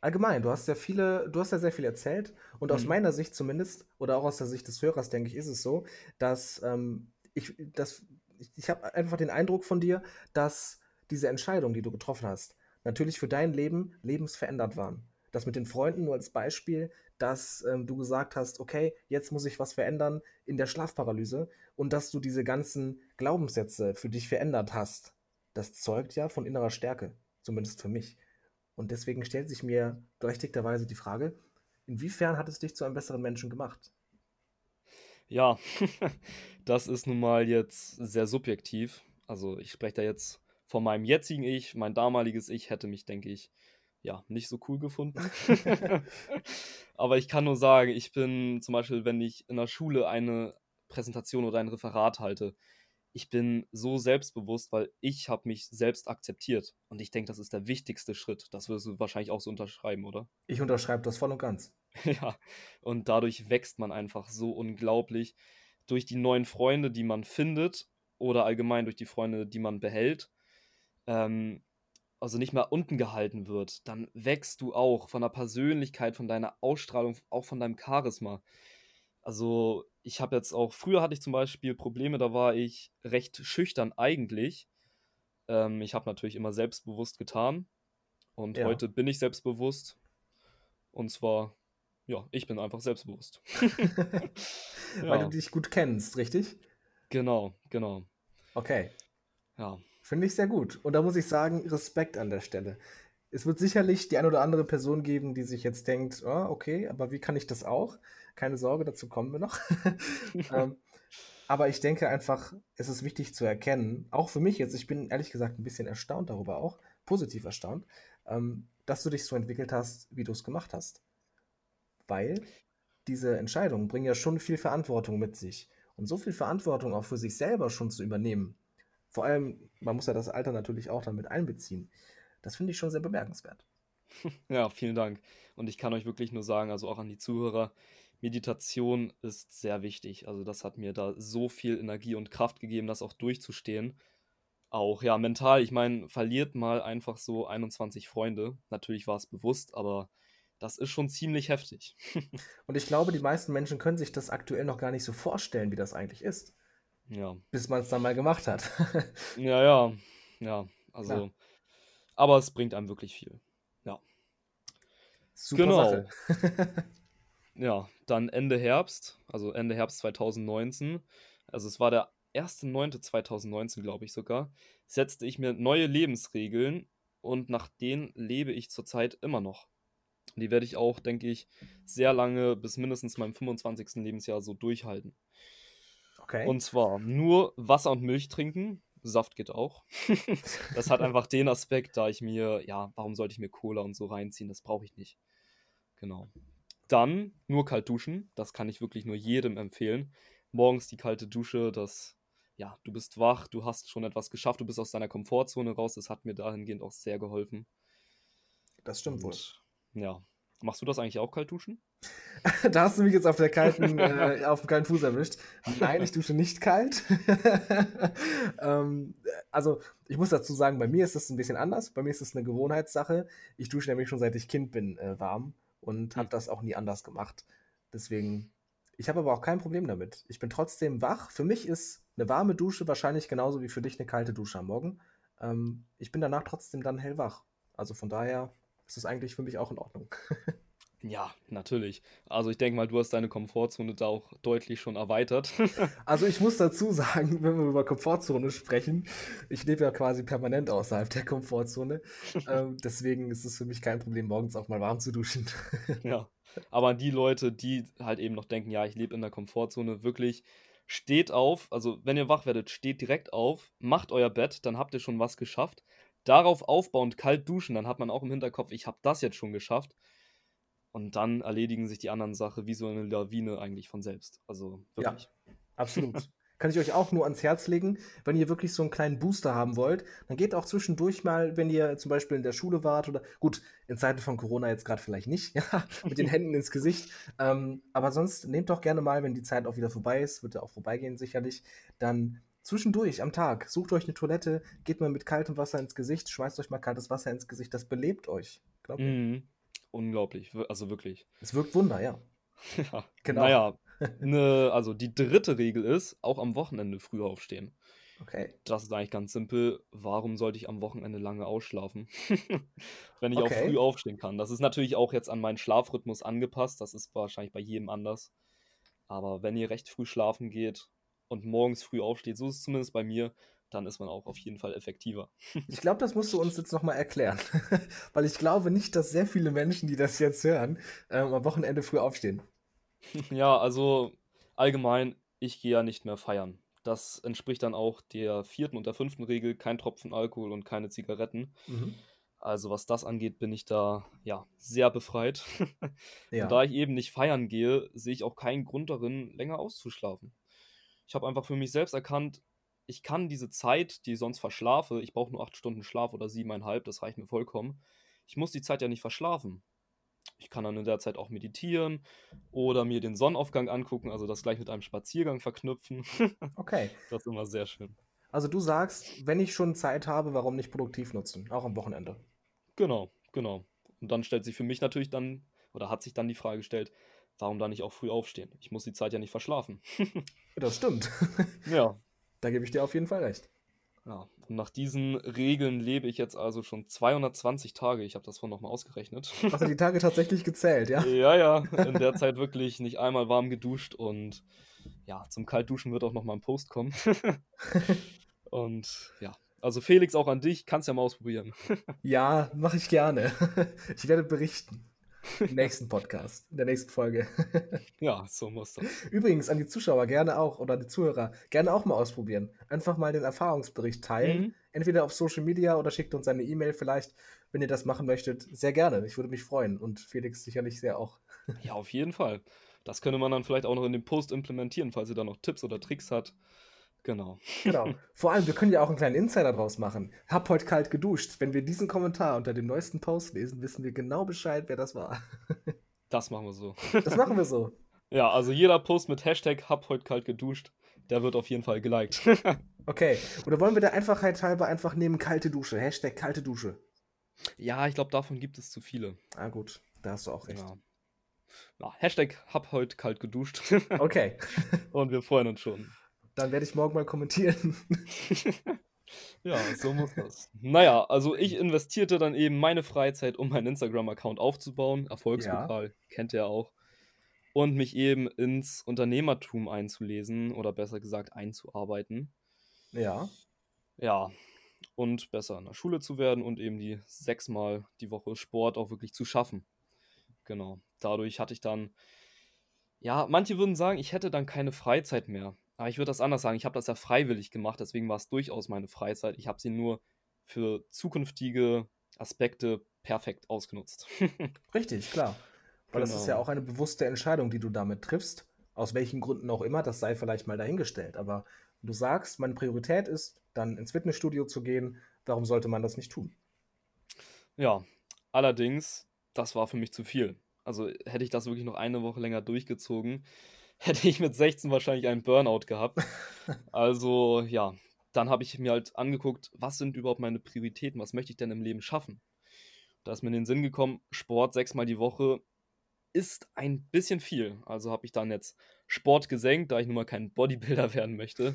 B: Allgemein, du hast ja viele, du hast ja sehr viel erzählt und aus
A: Mhm.
B: meiner Sicht zumindest oder auch aus der Sicht des Hörers, denke ich, ist es so, dass ähm, ich, dass, ich, ich habe einfach den Eindruck von dir, dass diese Entscheidungen, die du getroffen hast, natürlich für dein Leben lebensverändert waren. Das mit den Freunden nur als Beispiel, dass ähm, du gesagt hast, okay, jetzt muss ich was verändern in der Schlafparalyse und dass du diese ganzen Glaubenssätze für dich verändert hast. Das zeugt ja von innerer Stärke, zumindest für mich. Und deswegen stellt sich mir berechtigterweise die Frage, inwiefern hat es dich zu einem besseren Menschen gemacht?
A: Ja, [laughs] das ist nun mal jetzt sehr subjektiv. Also ich spreche da jetzt von meinem jetzigen Ich. Mein damaliges Ich hätte mich, denke ich, ja, nicht so cool gefunden. [laughs] [laughs] Aber ich kann nur sagen, ich bin zum Beispiel, wenn ich in der Schule eine Präsentation oder ein Referat halte, ich bin so selbstbewusst, weil ich habe mich selbst akzeptiert. Und ich denke, das ist der wichtigste Schritt. Das wirst du wahrscheinlich auch so unterschreiben, oder? [laughs]
B: Ich unterschreibe das voll und ganz.
A: Ja, und dadurch wächst man einfach so unglaublich durch die neuen Freunde, die man findet oder allgemein durch die Freunde, die man behält. Ähm, also nicht mehr unten gehalten wird, dann wächst du auch von der Persönlichkeit, von deiner Ausstrahlung, auch von deinem Charisma. Also ich habe jetzt auch, früher hatte ich zum Beispiel Probleme, da war ich recht schüchtern eigentlich. Ähm, ich habe natürlich immer selbstbewusst getan und
B: Ja.
A: heute bin ich selbstbewusst. Und zwar, ja, ich bin einfach selbstbewusst. [laughs] [laughs]
B: Weil
A: Ja.
B: du dich gut kennst, richtig?
A: Genau, genau.
B: Okay,
A: Ja,
B: finde ich sehr gut. Und da muss ich sagen, Respekt an der Stelle. Es wird sicherlich die ein oder andere Person geben, die sich jetzt denkt, ah, okay, aber wie kann ich das auch? Keine Sorge, dazu kommen wir noch. [laughs] [laughs] ähm, aber ich denke einfach, es ist wichtig zu erkennen, auch für mich jetzt, ich bin ehrlich gesagt ein bisschen erstaunt darüber auch, positiv erstaunt, ähm, dass du dich so entwickelt hast, wie du es gemacht hast. Weil diese Entscheidungen bringen ja schon viel Verantwortung mit sich. Und so viel Verantwortung auch für sich selber schon zu übernehmen, vor allem, man muss ja das Alter natürlich auch damit einbeziehen, das finde ich schon sehr bemerkenswert. [laughs]
A: Ja, vielen Dank. Und ich kann euch wirklich nur sagen, also auch an die Zuhörer, Meditation ist sehr wichtig. Also das hat mir da so viel Energie und Kraft gegeben, das auch durchzustehen. Auch ja, mental, ich meine, verliert mal einfach so 21 Freunde. Natürlich war es bewusst, aber das ist schon ziemlich heftig. [laughs]
B: und ich glaube, die meisten Menschen können sich das aktuell noch gar nicht so vorstellen, wie das eigentlich ist.
A: Ja.
B: Bis man es dann mal gemacht hat. [laughs]
A: ja, ja, ja. Also, Klar. aber es bringt einem wirklich viel. Ja.
B: Super genau. Sache. [laughs]
A: ja, dann Ende Herbst, also Ende Herbst 2019. Also es war der 1.9.2019, glaube ich sogar, setzte ich mir neue Lebensregeln und nach denen lebe ich zurzeit immer noch. Die werde ich auch, denke ich, sehr lange bis mindestens meinem 25. Lebensjahr so durchhalten.
B: Okay.
A: Und zwar nur Wasser und Milch trinken. Saft geht auch. [laughs] das hat einfach den Aspekt, da ich mir, ja, warum sollte ich mir Cola und so reinziehen? Das brauche ich nicht. Genau. Dann nur kalt duschen. Das kann ich wirklich nur jedem empfehlen. Morgens die kalte Dusche, das, ja, du bist wach, du hast schon etwas geschafft, du bist aus deiner Komfortzone raus. Das hat mir dahingehend auch sehr geholfen.
B: Das stimmt
A: wohl. Ja. Machst du das eigentlich auch kalt duschen? [laughs]
B: da hast du mich jetzt auf, der kalten, [laughs] äh, auf dem kalten Fuß erwischt. Nein, ich dusche nicht kalt. [laughs] ähm, also, ich muss dazu sagen, bei mir ist das ein bisschen anders. Bei mir ist es eine Gewohnheitssache. Ich dusche nämlich schon seit ich Kind bin äh, warm und habe hm. das auch nie anders gemacht. Deswegen, ich habe aber auch kein Problem damit. Ich bin trotzdem wach. Für mich ist eine warme Dusche wahrscheinlich genauso wie für dich eine kalte Dusche am Morgen. Ähm, ich bin danach trotzdem dann hellwach. Also von daher ist das eigentlich für mich auch in Ordnung. [laughs]
A: Ja, natürlich. Also ich denke mal, du hast deine Komfortzone da auch deutlich schon erweitert. [laughs]
B: also ich muss dazu sagen, wenn wir über Komfortzone sprechen, ich lebe ja quasi permanent außerhalb der Komfortzone. ähm, deswegen ist es für mich kein Problem, morgens auch mal warm zu duschen. [laughs]
A: ja, aber an die Leute, die halt eben noch denken, ja, ich lebe in der Komfortzone, wirklich steht auf, also wenn ihr wach werdet, steht direkt auf, macht euer Bett, dann habt ihr schon was geschafft darauf aufbauend kalt duschen, dann hat man auch im Hinterkopf, ich habe das jetzt schon geschafft. Und dann erledigen sich die anderen Sachen wie so eine Lawine eigentlich von selbst. Also wirklich.
B: Ja, absolut. [laughs] Kann ich euch auch nur ans Herz legen, wenn ihr wirklich so einen kleinen Booster haben wollt, dann geht auch zwischendurch mal, wenn ihr zum Beispiel in der Schule wart oder gut, in Zeiten von Corona jetzt gerade vielleicht nicht, [laughs] ja, mit den Händen ins Gesicht. Ähm, aber sonst nehmt doch gerne mal, wenn die Zeit auch wieder vorbei ist, wird ja auch vorbeigehen sicherlich, dann Zwischendurch am Tag, sucht euch eine Toilette, geht mal mit kaltem Wasser ins Gesicht, schmeißt euch mal kaltes Wasser ins Gesicht, das belebt euch.
A: Mhm. Unglaublich, also wirklich. [laughs]
B: Es wirkt Wunder, ja.
A: ja, genau. Naja, [laughs] ne, also die dritte Regel ist, auch am Wochenende früh aufstehen.
B: Okay.
A: Das ist eigentlich ganz simpel. Warum sollte ich am Wochenende lange ausschlafen, [laughs] wenn ich okay. auch früh aufstehen kann? Das ist natürlich auch jetzt an meinen Schlafrhythmus angepasst. Das ist wahrscheinlich bei jedem anders. Aber wenn ihr recht früh schlafen geht, und morgens früh aufsteht, so ist es zumindest bei mir, dann ist man auch auf jeden Fall effektiver.
B: Ich glaube, das musst du uns jetzt nochmal erklären. [laughs] Weil ich glaube nicht, dass sehr viele Menschen, die das jetzt hören, ähm, am Wochenende früh aufstehen. [laughs]
A: Ja, also allgemein, ich gehe ja nicht mehr feiern. Das entspricht dann auch der vierten und der fünften Regel, kein Tropfen Alkohol und keine Zigaretten. Mhm. Also was das angeht, bin ich da ja sehr befreit. [laughs] ja. Und da ich eben nicht feiern gehe, sehe ich auch keinen Grund darin, länger auszuschlafen. Ich habe einfach für mich selbst erkannt, ich kann diese Zeit, die ich sonst verschlafe, ich brauche nur acht Stunden Schlaf oder siebeneinhalb, das reicht mir vollkommen. Ich muss die Zeit ja nicht verschlafen. Ich kann dann in der Zeit auch meditieren oder mir den Sonnenaufgang angucken, also das gleich mit einem Spaziergang verknüpfen. [laughs]
B: Okay.
A: Das ist immer sehr schön.
B: Also du sagst, wenn ich schon Zeit habe, warum nicht produktiv nutzen, auch am Wochenende?
A: Genau, genau. Und dann stellt sich für mich natürlich dann, oder hat sich dann die Frage gestellt, warum da nicht auch früh aufstehen? Ich muss die Zeit ja nicht verschlafen. [laughs]
B: das stimmt.
A: Ja.
B: Da gebe ich dir auf jeden Fall recht.
A: Ja, und nach diesen Regeln lebe ich jetzt also schon 220 Tage. Ich habe das vorhin nochmal ausgerechnet.
B: Hast du die Tage [laughs] tatsächlich gezählt, ja?
A: Ja, ja. In der Zeit wirklich nicht einmal warm geduscht und ja, zum Kaltduschen wird auch nochmal ein Post kommen. [laughs] und ja, also Felix, auch an dich, kannst ja mal ausprobieren.
B: ja, mache ich gerne. Ich werde berichten. Im nächsten Podcast, in der nächsten Folge. [laughs]
A: ja, so muss das.
B: Übrigens an die Zuschauer gerne auch oder die Zuhörer gerne auch mal ausprobieren. Einfach mal den Erfahrungsbericht teilen. Mhm. Entweder auf Social Media oder schickt uns eine E-Mail vielleicht, wenn ihr das machen möchtet. Sehr gerne. Ich würde mich freuen und Felix sicherlich sehr auch.
A: ja, auf jeden Fall. Das könnte man dann vielleicht auch noch in dem Post implementieren, falls ihr da noch Tipps oder Tricks habt. Genau.
B: Genau. [laughs] Vor allem, wir können ja auch einen kleinen Insider draus machen. Hab heute kalt geduscht. Wenn wir diesen Kommentar unter dem neuesten Post lesen, wissen wir genau Bescheid, wer das war. [laughs]
A: Das machen wir so.
B: Das machen wir so. [laughs]
A: Ja, also jeder Post mit Hashtag hab heute kalt geduscht, der wird auf jeden Fall geliked.
B: okay. Oder wollen wir der Einfachheit halber einfach nehmen kalte Dusche? Hashtag kalte Dusche.
A: Ja, ich glaube, davon gibt es zu viele.
B: Ah, gut. Da hast du auch recht.
A: Ja. Ja, Hashtag hab heute kalt geduscht.
B: Okay.
A: Und wir freuen uns schon.
B: Dann werde ich morgen mal kommentieren. [laughs]
A: ja, so muss das. Naja, also ich investierte dann eben meine Freizeit, um meinen Instagram-Account aufzubauen. Erfolgspokal, ja. kennt ihr auch. Und mich eben ins Unternehmertum einzulesen oder besser gesagt einzuarbeiten.
B: Ja.
A: Ja, und besser in der Schule zu werden und eben die sechsmal die Woche Sport auch wirklich zu schaffen. Genau. Dadurch hatte ich dann, ja, manche würden sagen, ich hätte dann keine Freizeit mehr. Aber ich würde das anders sagen. Ich habe das ja freiwillig gemacht, deswegen war es durchaus meine Freizeit. Ich habe sie nur für zukünftige Aspekte perfekt ausgenutzt. [laughs]
B: Richtig, klar. Weil genau. das ist ja genau. auch eine bewusste Entscheidung, die du damit triffst. Aus welchen Gründen auch immer, das sei vielleicht mal dahingestellt. Aber du sagst, meine Priorität ist, dann ins Fitnessstudio zu gehen, warum sollte man das nicht tun?
A: Ja, allerdings, das war für mich zu viel. Also hätte ich das wirklich noch eine Woche länger durchgezogen, [laughs] hätte ich mit 16 wahrscheinlich einen Burnout gehabt. [laughs] Also ja, dann habe ich mir halt angeguckt, was sind überhaupt meine Prioritäten, was möchte ich denn im Leben schaffen. Da ist mir in den Sinn gekommen, Sport sechsmal die Woche ist ein bisschen viel. Also habe ich dann jetzt Sport gesenkt, da ich nun mal kein Bodybuilder [laughs] werden möchte.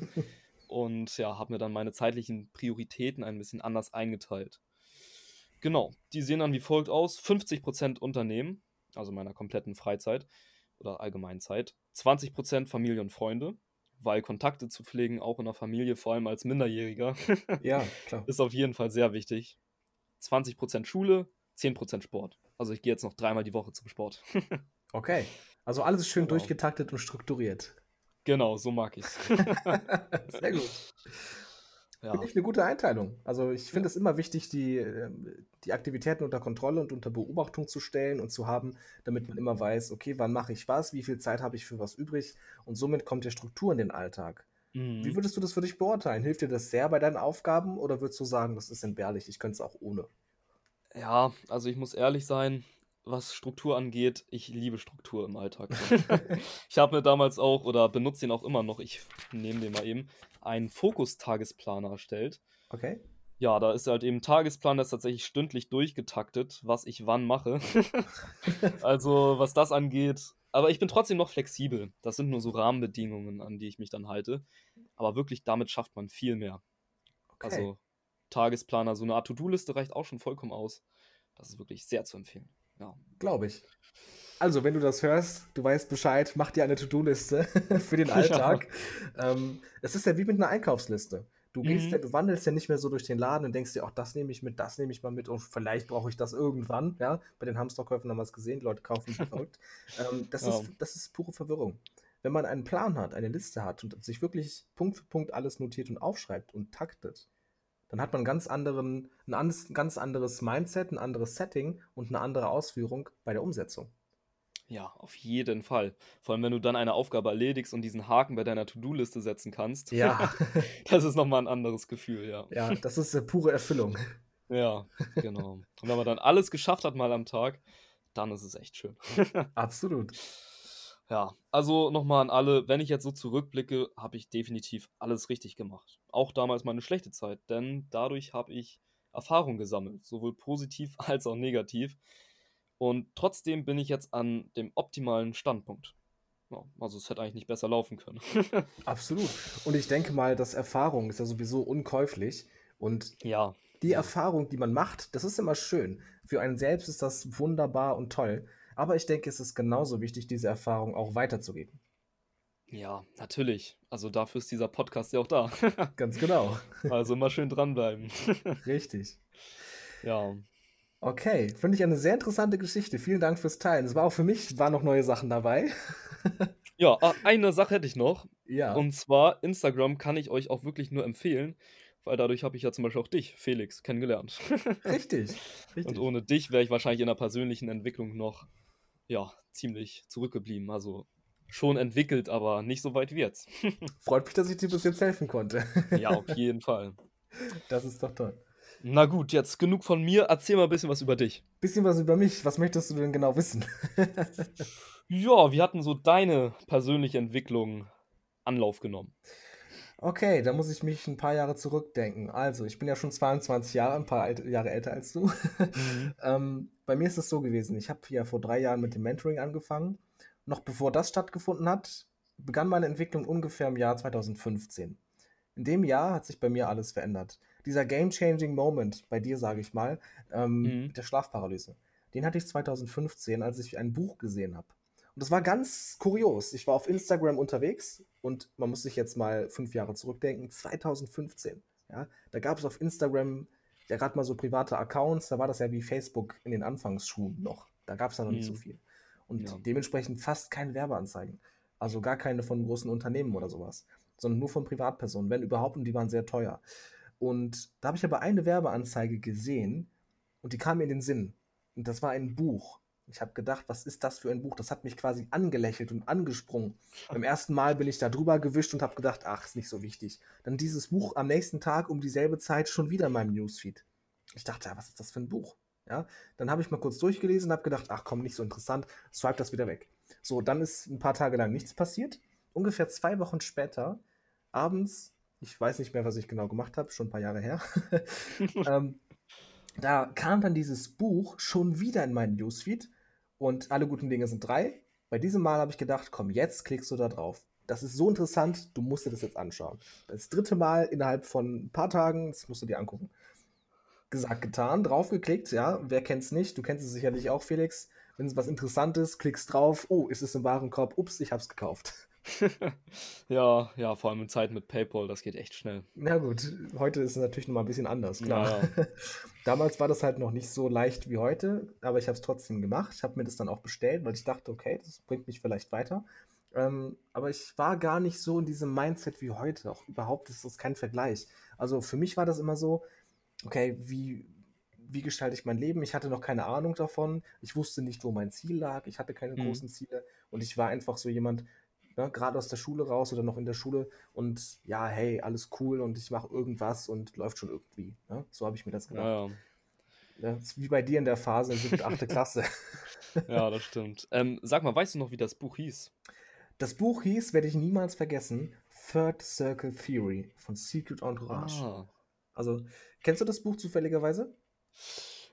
A: Und ja, habe mir dann meine zeitlichen Prioritäten ein bisschen anders eingeteilt. Genau, die sehen dann wie folgt aus: 50% Unternehmen, also meiner kompletten Freizeit, oder allgemeinen Zeit. 20% Familie und Freunde, weil Kontakte zu pflegen, auch in der Familie, vor allem als Minderjähriger, [laughs]
B: ja, klar.
A: ist auf jeden Fall sehr wichtig. 20% Schule, 10% Sport. Also ich gehe jetzt noch dreimal die Woche zum Sport. [laughs]
B: okay. Also alles schön genau. durchgetaktet und strukturiert.
A: Genau, so mag ich es. [laughs]
B: Sehr gut. Ja. Finde ich eine gute Einteilung. Also ich finde es immer wichtig, die, ähm, die Aktivitäten unter Kontrolle und unter Beobachtung zu stellen und zu haben, damit man immer weiß, okay, wann mache ich was, wie viel Zeit habe ich für was übrig und somit kommt der Struktur in den Alltag. Mhm. Wie würdest du das für dich beurteilen? Hilft dir das sehr bei deinen Aufgaben oder würdest du sagen, das ist entbehrlich, ich könnte es auch ohne?
A: Ja, also ich muss ehrlich sein, was Struktur angeht, ich liebe Struktur im Alltag. [laughs] ich habe mir damals auch oder benutze den auch immer noch, ich nehme den mal eben, einen Fokus-Tagesplaner erstellt.
B: Okay.
A: Ja, da ist halt eben ein Tagesplan, der ist tatsächlich stündlich durchgetaktet, was ich wann mache. [laughs] also, was das angeht. Aber ich bin trotzdem noch flexibel. Das sind nur so Rahmenbedingungen, an die ich mich dann halte. Aber wirklich, damit schafft man viel mehr. Okay. Also, Tagesplaner, so eine Art To-Do-Liste reicht auch schon vollkommen aus. Das ist wirklich sehr zu empfehlen. Ja.
B: Glaube ich. Also, wenn du das hörst, du weißt Bescheid, mach dir eine To-Do-Liste [laughs] für den Alltag. Ja. Ähm, es ist ja wie mit einer Einkaufsliste. Du gehst mhm. ja, du wandelst ja nicht mehr so durch den Laden und denkst dir, auch das nehme ich mit, das nehme ich mal mit und vielleicht brauche ich das irgendwann. Ja, bei den Hamsterkäufen haben wir es gesehen, die Leute kaufen verrückt. [laughs] Ähm, das, ja. ist, das ist pure Verwirrung. Wenn man einen Plan hat, eine Liste hat und sich wirklich Punkt für Punkt alles notiert und aufschreibt und taktet, dann hat man ein ganz, anderen, ein ganz anderes Mindset, ein anderes Setting und eine andere Ausführung bei der Umsetzung.
A: Ja, auf jeden Fall. Vor allem, wenn du dann eine Aufgabe erledigst und diesen Haken bei deiner To-Do-Liste setzen kannst.
B: Ja. [laughs]
A: das ist nochmal ein anderes Gefühl, ja.
B: Ja, das ist eine pure Erfüllung.
A: Ja, genau. Und wenn man dann alles geschafft hat mal am Tag, dann ist es echt schön.
B: Absolut.
A: Ja, also nochmal an alle, wenn ich jetzt so zurückblicke, habe ich definitiv alles richtig gemacht. Auch damals meine schlechte Zeit, denn dadurch habe ich Erfahrung gesammelt, sowohl positiv [laughs] als auch negativ. Und trotzdem bin ich jetzt an dem optimalen Standpunkt. Ja, also es hätte eigentlich nicht besser laufen können. [laughs]
B: Absolut. Und ich denke mal, dass Erfahrung ist ja sowieso unkäuflich. Und
A: ja.
B: die Erfahrung, die man macht, das ist immer schön. Für einen selbst ist das wunderbar und toll. Aber ich denke, es ist genauso wichtig, diese Erfahrung auch weiterzugeben.
A: Ja, natürlich. Also dafür ist dieser Podcast ja auch da. [laughs]
B: Ganz genau.
A: Also immer schön dranbleiben. [laughs]
B: Richtig.
A: Ja.
B: Okay, finde ich eine sehr interessante Geschichte. Vielen Dank fürs Teilen. Es war auch für mich, waren noch neue Sachen dabei. [laughs]
A: Ja, eine Sache hätte ich noch.
B: Ja.
A: Und zwar, Instagram kann ich euch auch wirklich nur empfehlen, weil dadurch habe ich ja zum Beispiel auch dich, Felix, kennengelernt.
B: Richtig.
A: Und
B: Richtig.
A: ohne dich wäre ich wahrscheinlich in der persönlichen Entwicklung noch, ja, ziemlich zurückgeblieben. Also schon entwickelt, aber nicht so weit wie jetzt. [laughs]
B: Freut mich, dass ich dir bis jetzt helfen konnte. [laughs]
A: Ja, auf jeden Fall.
B: Das ist doch toll.
A: Na gut, jetzt genug von mir. Erzähl mal ein bisschen was über dich.
B: Bisschen was über mich. Was möchtest du denn genau wissen? [laughs]
A: Ja, wie hatten so deine persönliche Entwicklung Anlauf genommen?
B: Okay, da muss ich mich ein paar Jahre zurückdenken. Also, ich bin ja schon 22 Jahre, ein paar Jahre älter als du. ähm, bei mir ist es so gewesen, ich habe ja vor drei Jahren mit dem Mentoring angefangen. Noch bevor das stattgefunden hat, begann meine Entwicklung ungefähr im Jahr 2015. In dem Jahr hat sich bei mir alles verändert. Dieser game-changing Moment, bei dir sage ich mal, ähm,
A: Mhm.
B: mit der Schlafparalyse, den hatte ich 2015, als ich ein Buch gesehen habe. Und das war ganz kurios. Ich war auf Instagram unterwegs und man muss sich jetzt mal fünf Jahre zurückdenken, 2015. Ja, da gab es auf Instagram ja gerade mal so private Accounts, da war das ja wie Facebook in den Anfangsschuhen noch. Da gab es ja noch nicht so
A: Mhm.
B: viel. Und
A: Ja.
B: dementsprechend fast keine Werbeanzeigen. Also gar keine von großen Unternehmen oder sowas, sondern nur von Privatpersonen, wenn überhaupt, und die waren sehr teuer. Und da habe ich aber eine Werbeanzeige gesehen und die kam mir in den Sinn. Und das war ein Buch. Ich habe gedacht, was ist das für ein Buch? Das hat mich quasi angelächelt und angesprungen. Beim ersten Mal bin ich da drüber gewischt und habe gedacht, ach, ist nicht so wichtig. Dann dieses Buch am nächsten Tag um dieselbe Zeit schon wieder in meinem Newsfeed. Ich dachte, ja, was ist das für ein Buch? Ja, dann habe ich mal kurz durchgelesen und habe gedacht, ach komm, nicht so interessant, swipe das wieder weg. So, dann ist ein paar Tage lang nichts passiert. Ungefähr zwei Wochen später, abends, ich weiß nicht mehr, was ich genau gemacht habe, schon ein paar Jahre her, [laughs] [laughs] ähm, da kam dann dieses Buch schon wieder in meinen Newsfeed und alle guten Dinge sind drei. Bei diesem Mal habe ich gedacht, komm, jetzt klickst du da drauf. Das ist so interessant, du musst dir das jetzt anschauen. Das dritte Mal innerhalb von ein paar Tagen, das musst du dir angucken. Gesagt, getan, draufgeklickt, ja, wer kennt's nicht? Du kennst es sicherlich auch, Felix. Wenn es was Interessantes, klickst drauf, oh, ist es im Warenkorb, ups, ich hab's gekauft. [laughs]
A: Ja, ja, vor allem in Zeiten mit PayPal, das geht echt schnell.
B: Na gut, heute ist es natürlich noch mal ein bisschen anders, klar.
A: Ja, [laughs]
B: Damals war das halt noch nicht so leicht wie heute, aber ich habe es trotzdem gemacht. Ich habe mir das dann auch bestellt, weil ich dachte, okay, das bringt mich vielleicht weiter. Ähm, aber ich war gar nicht so in diesem Mindset wie heute. Auch überhaupt ist das kein Vergleich. Also für mich war das immer so, okay, wie, wie gestalte ich mein Leben? Ich hatte noch keine Ahnung davon. Ich wusste nicht, wo mein Ziel lag. Ich hatte keine
A: Mhm.
B: großen Ziele. Und ich war einfach so jemand, ne, gerade aus der Schule raus oder noch in der Schule. Und ja, hey, alles cool und ich mache irgendwas und läuft schon irgendwie. Ne? So habe ich mir das gedacht.
A: ja, ja.
B: Das ist wie bei dir in der Phase, siebte, achte Klasse. [laughs]
A: Ja, das stimmt. Ähm, sag mal, weißt du noch, wie das Buch hieß?
B: Das Buch hieß, werde ich niemals vergessen, Third Circle Theory von Secret Entourage.
A: Ah.
B: Also, kennst du das Buch zufälligerweise?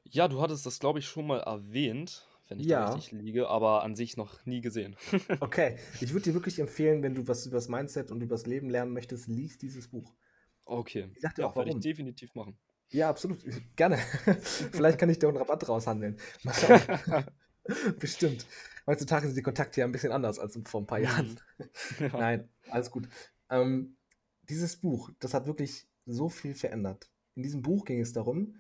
A: Ja, du hattest das, glaube ich, schon mal erwähnt, wenn ich
B: Ja.
A: da richtig liege, aber an sich noch nie gesehen. [laughs]
B: Okay, ich würde dir wirklich empfehlen, wenn du was über das Mindset und über das Leben lernen möchtest, lies dieses Buch.
A: Okay.
B: Ich dir
A: Ja,
B: auch
A: werde ich
B: warum.
A: definitiv machen.
B: Ja, absolut. [laughs] Gerne. [laughs] Vielleicht kann ich dir einen Rabatt raushandeln. Mal schauen. Bestimmt. Heutzutage sind die Kontakte ja ein bisschen anders als vor ein paar Jahren.
A: Ja.
B: Nein, alles gut. Ähm, dieses Buch, das hat wirklich so viel verändert. In diesem Buch ging es darum,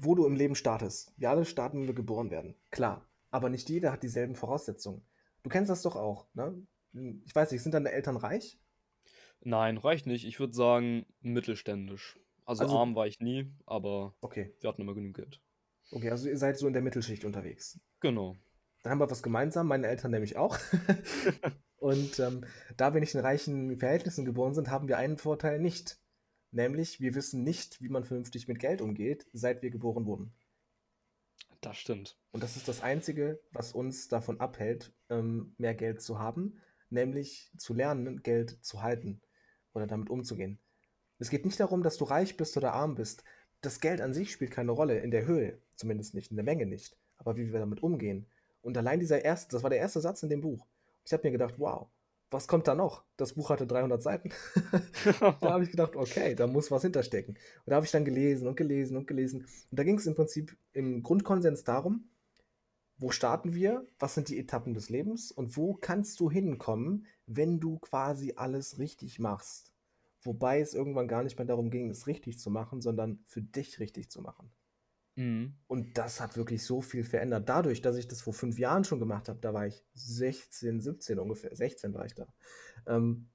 B: wo du im Leben startest. Wir alle starten, wenn wir geboren werden. Klar. Aber nicht jeder hat dieselben Voraussetzungen. Du kennst das doch auch, ne? Ich weiß nicht, sind deine Eltern reich?
A: Nein, reicht nicht. Ich würde sagen, mittelständisch. Also,
B: Also-
A: arm war ich nie, aber
B: Okay.
A: wir hatten immer genug Geld.
B: Okay, also ihr seid so in der Mittelschicht unterwegs.
A: Genau.
B: Da haben wir was gemeinsam, meine Eltern nämlich auch. [laughs] Und ähm, da wir nicht in reichen Verhältnissen geboren sind, haben wir einen Vorteil nicht. Nämlich, wir wissen nicht, wie man vernünftig mit Geld umgeht, seit wir geboren wurden.
A: Das stimmt.
B: Und das ist das Einzige, was uns davon abhält, ähm, mehr Geld zu haben, nämlich zu lernen, Geld zu halten oder damit umzugehen. Es geht nicht darum, dass du reich bist oder arm bist. Das Geld an sich spielt keine Rolle, in der Höhe, zumindest nicht, in der Menge nicht, aber wie wir damit umgehen. Und allein dieser erste, das war der erste Satz in dem Buch. Ich habe mir gedacht, wow, was kommt da noch? Das Buch hatte 300 Seiten. [laughs] da habe ich gedacht, okay, da muss was hinterstecken. Und da habe ich dann gelesen und gelesen und gelesen. Und da ging es im Prinzip im Grundkonsens darum, wo starten wir, was sind die Etappen des Lebens und wo kannst du hinkommen, wenn du quasi alles richtig machst. Wobei es irgendwann gar nicht mehr darum ging, es richtig zu machen, sondern für dich richtig zu machen.
A: Mhm.
B: Und das hat wirklich so viel verändert. Dadurch, dass ich das vor fünf Jahren schon gemacht habe, da war ich 16, 17 ungefähr, 16 war ich da, ähm,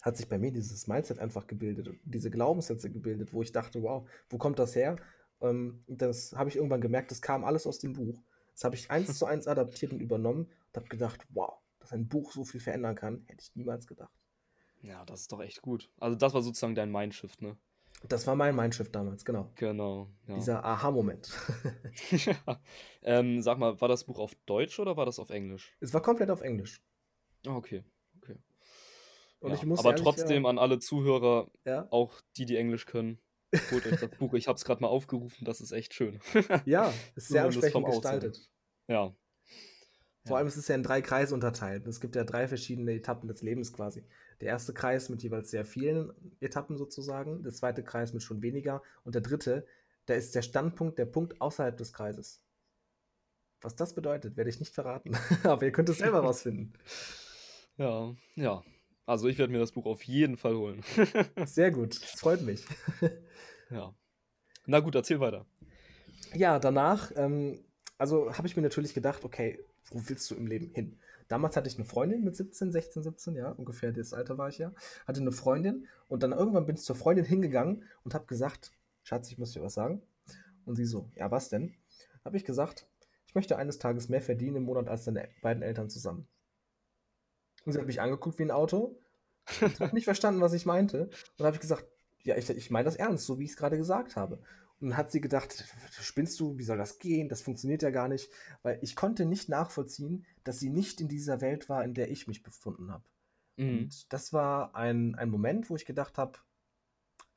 B: hat sich bei mir dieses Mindset einfach gebildet diese Glaubenssätze gebildet, wo ich dachte, wow, wo kommt das her? Ähm, das habe ich irgendwann gemerkt, das kam alles aus dem Buch. Das habe ich eins [laughs] zu eins adaptiert und übernommen und habe gedacht, wow, dass ein Buch so viel verändern kann, hätte ich niemals gedacht.
A: Ja, das ist doch echt gut. Also das war sozusagen dein Mindshift, ne?
B: Das war mein Mindshift damals, genau.
A: Genau. Ja.
B: Dieser Aha-Moment. [laughs]
A: ja. ähm, sag mal, war das Buch auf Deutsch oder war das auf Englisch?
B: Es war komplett auf Englisch.
A: Ah, okay. okay.
B: Und
A: Ja,
B: ich muss
A: aber
B: ehrlich
A: trotzdem an alle Zuhörer, auch die, die Englisch können, holt euch das Buch. Ich habe es gerade mal aufgerufen, das ist echt schön. [laughs]
B: ja, [laughs] ist sehr ansprechend
A: Aussehen.
B: gestaltet.
A: Ja.
B: Vor allem ist es ja in drei Kreise unterteilt. Es gibt ja drei verschiedene Etappen des Lebens quasi. Der erste Kreis mit jeweils sehr vielen Etappen sozusagen, der zweite Kreis mit schon weniger und der dritte, da ist der Standpunkt, der Punkt außerhalb des Kreises. Was das bedeutet, werde ich nicht verraten. [laughs] Aber ihr könnt es selber [laughs] rausfinden.
A: Ja, ja. Also ich werde mir das Buch auf jeden Fall holen. [laughs]
B: Sehr gut, das freut mich.
A: ja. Na gut, erzähl weiter.
B: Ja, danach, ähm, also habe ich mir natürlich gedacht, okay, wo willst du im Leben hin? Damals hatte ich eine Freundin mit 17, 16, 17, ja, ungefähr das Alter war ich ja. Hatte eine Freundin und dann irgendwann bin ich zur Freundin hingegangen und habe gesagt, Schatz, ich muss dir was sagen. Und sie so, ja, was denn? Habe ich gesagt, ich möchte eines Tages mehr verdienen im Monat als deine beiden Eltern zusammen. Und sie hat mich angeguckt wie ein Auto und hat nicht verstanden, was ich meinte. Und habe ich gesagt, ja, ich, ich meine das ernst, so wie ich es gerade gesagt habe. Und dann hat sie gedacht, spinnst du, wie soll das gehen? Das funktioniert ja gar nicht. Weil ich konnte nicht nachvollziehen, dass sie nicht in dieser Welt war, in der ich mich befunden habe.
A: Mhm.
B: Und das war ein, ein Moment, wo ich gedacht habe,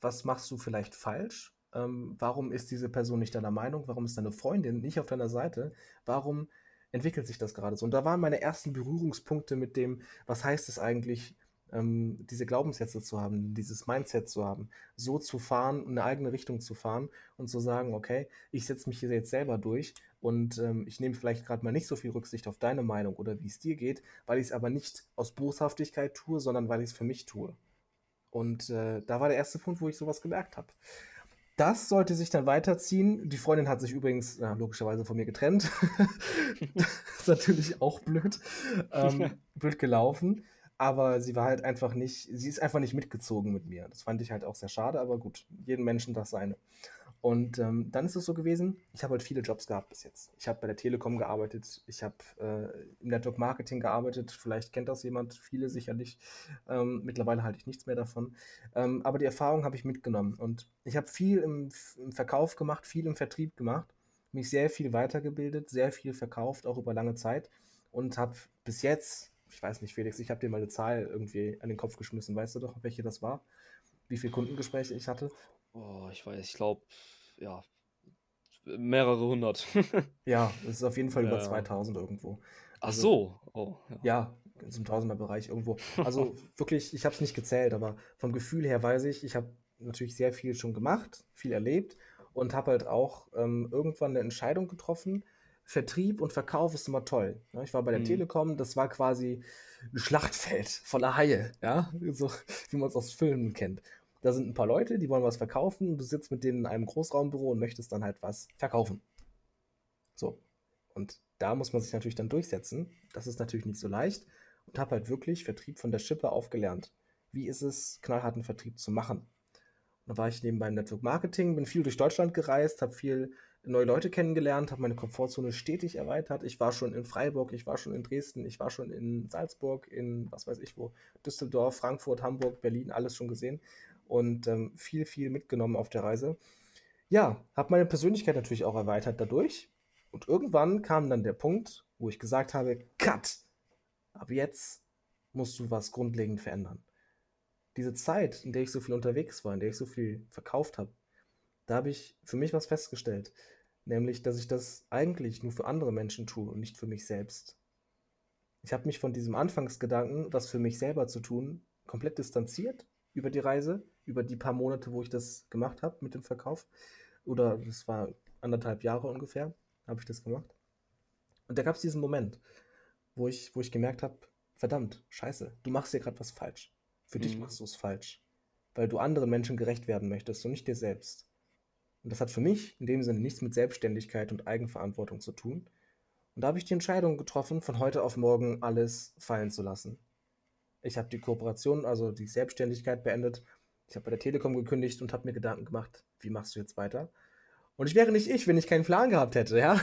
B: was machst du vielleicht falsch? Ähm, warum ist diese Person nicht deiner Meinung? Warum ist deine Freundin nicht auf deiner Seite? Warum entwickelt sich das gerade so? Und da waren meine ersten Berührungspunkte mit dem, was heißt es eigentlich, ähm, diese Glaubenssätze zu haben, dieses Mindset zu haben, so zu fahren, eine eigene Richtung zu fahren und zu sagen, okay, ich setze mich hier jetzt selber durch und ähm, ich nehme vielleicht gerade mal nicht so viel Rücksicht auf deine Meinung oder wie es dir geht, weil ich es aber nicht aus Boshaftigkeit tue, sondern weil ich es für mich tue. Und äh, da war der erste Punkt, wo ich sowas gemerkt habe. Das sollte sich dann weiterziehen. Die Freundin hat sich übrigens ja, logischerweise von mir getrennt. [laughs] ist natürlich auch blöd. Ähm, blöd gelaufen. Aber sie war halt einfach nicht, sie ist einfach nicht mitgezogen mit mir. Das fand ich halt auch sehr schade, aber gut, jeden Menschen das seine. Und ähm, dann ist es so gewesen, ich habe halt viele Jobs gehabt bis jetzt. Ich habe bei der Telekom gearbeitet, ich habe äh, im Network Marketing gearbeitet, vielleicht kennt das jemand, viele sicherlich. Ähm, mittlerweile halte ich nichts mehr davon. Ähm, aber die Erfahrung habe ich mitgenommen und ich habe viel im, im Verkauf gemacht, viel im Vertrieb gemacht, mich sehr viel weitergebildet, sehr viel verkauft, auch über lange Zeit und habe bis jetzt, ich weiß nicht, Felix, ich habe dir mal eine Zahl irgendwie an den Kopf geschmissen, weißt du doch, welche das war? Wie viele Kundengespräche ich hatte?
A: Oh, ich weiß, ich glaube, ja, mehrere hundert. [laughs]
B: Ja, es ist auf jeden Fall über
A: Ja.
B: 2000 irgendwo.
A: Ach
B: Also-
A: so. Oh, ja.
B: Ja, im Tausenderbereich irgendwo. Also [laughs] wirklich, ich habe es nicht gezählt, aber vom Gefühl her weiß ich, ich habe natürlich sehr viel schon gemacht, viel erlebt und habe halt auch ähm, irgendwann eine Entscheidung getroffen. Vertrieb und Verkauf ist immer toll. Ja, ich war bei der
A: Mhm.
B: Telekom, das war quasi ein Schlachtfeld voller Haie, ja, so wie man es aus Filmen kennt. Da sind ein paar Leute, die wollen was verkaufen und du sitzt mit denen in einem Großraumbüro und möchtest dann halt was verkaufen. So. Und da muss man sich natürlich dann durchsetzen. Das ist natürlich nicht so leicht. Und habe halt wirklich Vertrieb von der Schippe aufgelernt. Wie ist es, knallharten Vertrieb zu machen? Und da war ich nebenbei im Network Marketing, bin viel durch Deutschland gereist, habe viel neue Leute kennengelernt, habe meine Komfortzone stetig erweitert. Ich war schon in Freiburg, ich war schon in Dresden, ich war schon in Salzburg, in was weiß ich wo, Düsseldorf, Frankfurt, Hamburg, Berlin, alles schon gesehen und ähm, viel, viel mitgenommen auf der Reise. Ja, habe meine Persönlichkeit natürlich auch erweitert dadurch. Und irgendwann kam dann der Punkt, wo ich gesagt habe, Cut! Ab jetzt musst du was grundlegend verändern. Diese Zeit, in der ich so viel unterwegs war, in der ich so viel verkauft habe, da habe ich für mich was festgestellt. Nämlich, dass ich das eigentlich nur für andere Menschen tue und nicht für mich selbst. Ich habe mich von diesem Anfangsgedanken, was für mich selber zu tun, komplett distanziert über die Reise, über die paar Monate, wo ich das gemacht habe mit dem Verkauf. Oder das war anderthalb Jahre ungefähr, habe ich das gemacht. Und da gab es diesen Moment, wo ich, wo ich gemerkt habe, verdammt, scheiße, du machst hier gerade was falsch. Für dich
A: Mhm.
B: machst du es falsch. Weil du anderen Menschen gerecht werden möchtest und nicht dir selbst. Und das hat für mich in dem Sinne nichts mit Selbstständigkeit und Eigenverantwortung zu tun. Und da habe ich die Entscheidung getroffen, von heute auf morgen alles fallen zu lassen. Ich habe die Kooperation, also die Selbstständigkeit beendet. Ich habe bei der Telekom gekündigt und habe mir Gedanken gemacht, wie machst du jetzt weiter? Und ich wäre nicht ich, wenn ich keinen Plan gehabt hätte, ja.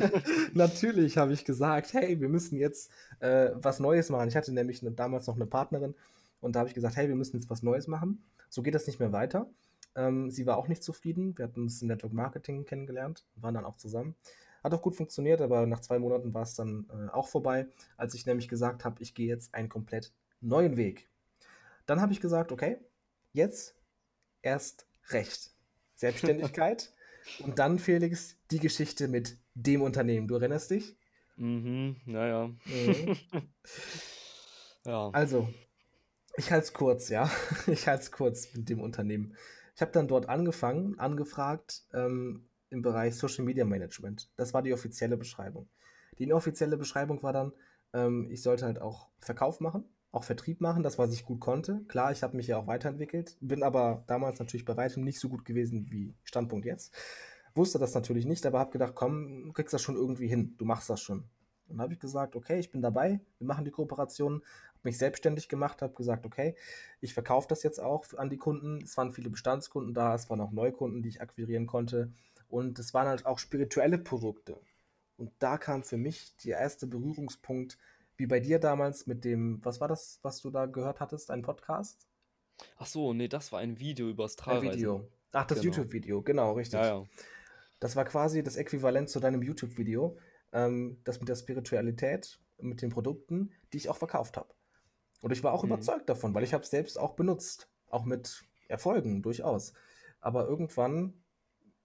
B: [laughs] Natürlich habe ich gesagt, hey, wir müssen jetzt äh, was Neues machen. Ich hatte nämlich ne, damals noch eine Partnerin und da habe ich gesagt, hey, wir müssen jetzt was Neues machen. So geht das nicht mehr weiter. Ähm, sie war auch nicht zufrieden. Wir hatten uns im Network Marketing kennengelernt, waren dann auch zusammen. Hat auch gut funktioniert, aber nach zwei Monaten war es dann äh, auch vorbei, als ich nämlich gesagt habe, ich gehe jetzt einen komplett neuen Weg. Dann habe ich gesagt, okay, jetzt erst recht. Selbstständigkeit [laughs] und dann, Felix, die Geschichte mit dem Unternehmen. Du erinnerst dich?
A: Mhm, naja. Mhm. [laughs]
B: ja. Also, ich halte es kurz, ja. [laughs] Ich halte es kurz mit dem Unternehmen. Ich habe dann dort angefangen, angefragt ähm, im Bereich Social Media Management. Das war die offizielle Beschreibung. Die inoffizielle Beschreibung war dann, ähm, ich sollte halt auch Verkauf machen, auch Vertrieb machen, das, was ich gut konnte. Klar, ich habe mich ja auch weiterentwickelt, bin aber damals natürlich bei weitem nicht so gut gewesen wie Standpunkt jetzt. Wusste das natürlich nicht, aber habe gedacht, komm, kriegst das schon irgendwie hin, du machst das schon. Und dann habe ich gesagt, okay, ich bin dabei, wir machen die Kooperation, mich selbstständig gemacht, habe gesagt, okay, ich verkaufe das jetzt auch an die Kunden. Es waren viele Bestandskunden da, es waren auch Neukunden, die ich akquirieren konnte. Und es waren halt auch spirituelle Produkte. Und da kam für mich der erste Berührungspunkt, wie bei dir damals mit dem, was war das, was du da gehört hattest, ein Podcast?
A: Ach so, nee, das war ein Video über Astralreisen.
B: Ein Video. Ach, das genau. YouTube-Video, genau, richtig. Ja, ja. Das war quasi das Äquivalent zu deinem YouTube-Video, ähm, das mit der Spiritualität, mit den Produkten, die ich auch verkauft habe. Und ich war auch mhm. überzeugt davon, weil ich habe es selbst auch benutzt, auch mit Erfolgen durchaus. Aber irgendwann,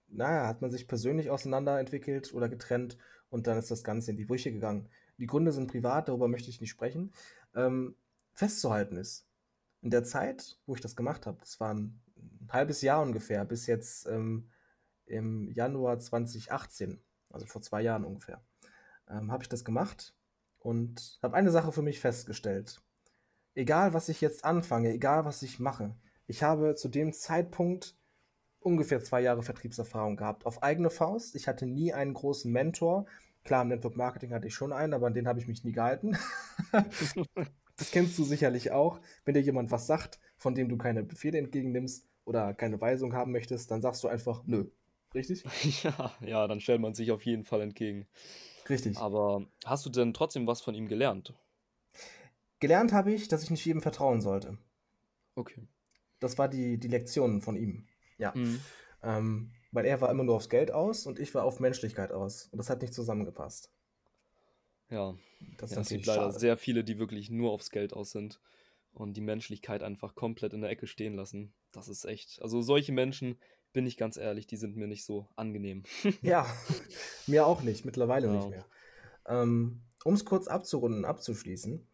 B: naja, hat man sich persönlich auseinanderentwickelt oder getrennt und dann ist das Ganze in die Brüche gegangen. Die Gründe sind privat, darüber möchte ich nicht sprechen. Ähm, festzuhalten ist, in der Zeit, wo ich das gemacht habe, das war ein, ein halbes Jahr ungefähr, bis jetzt ähm, im Januar 2018, also vor zwei Jahren ungefähr, ähm, habe ich das gemacht und habe eine Sache für mich festgestellt. Egal, was ich jetzt anfange, egal, was ich mache, ich habe zu dem Zeitpunkt ungefähr zwei Jahre Vertriebserfahrung gehabt. Auf eigene Faust. Ich hatte nie einen großen Mentor. Klar, im Network Marketing hatte ich schon einen, aber an den habe ich mich nie gehalten. [laughs] das kennst du sicherlich auch. Wenn dir jemand was sagt, von dem du keine Befehle entgegennimmst oder keine Weisung haben möchtest, dann sagst du einfach nö. Richtig? [laughs]
A: Ja, ja, dann stellt man sich auf jeden Fall entgegen.
B: Richtig.
A: Aber hast du denn trotzdem was von ihm gelernt?
B: Gelernt habe ich, dass ich nicht jedem vertrauen sollte.
A: Okay.
B: Das war die, die Lektion von ihm. Ja. Mhm. Ähm, weil er war immer nur aufs Geld aus und ich war auf Menschlichkeit aus. Und das hat nicht zusammengepasst.
A: Ja, das ja, es gibt leider schade. sehr viele, die wirklich nur aufs Geld aus sind und die Menschlichkeit einfach komplett in der Ecke stehen lassen. Das ist echt. Also solche Menschen, bin ich ganz ehrlich, die sind mir nicht so angenehm. [laughs]
B: ja, mir auch nicht, mittlerweile ja. nicht mehr. Ähm, um es kurz abzurunden, abzuschließen.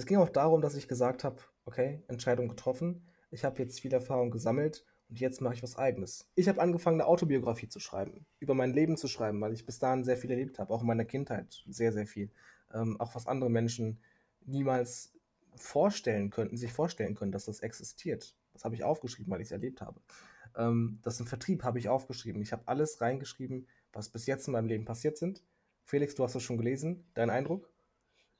B: Es ging auch darum, dass ich gesagt habe, okay, Entscheidung getroffen. Ich habe jetzt viel Erfahrung gesammelt und jetzt mache ich was eigenes. Ich habe angefangen, eine Autobiografie zu schreiben, über mein Leben zu schreiben, weil ich bis dahin sehr viel erlebt habe, auch in meiner Kindheit sehr, sehr viel. Ähm, auch was andere Menschen niemals vorstellen könnten, sich vorstellen können, dass das existiert. Das habe ich aufgeschrieben, weil ich es erlebt habe. Ähm, das im Vertrieb habe ich aufgeschrieben. Ich habe alles reingeschrieben, was bis jetzt in meinem Leben passiert sind. Felix, du hast es schon gelesen. Dein Eindruck?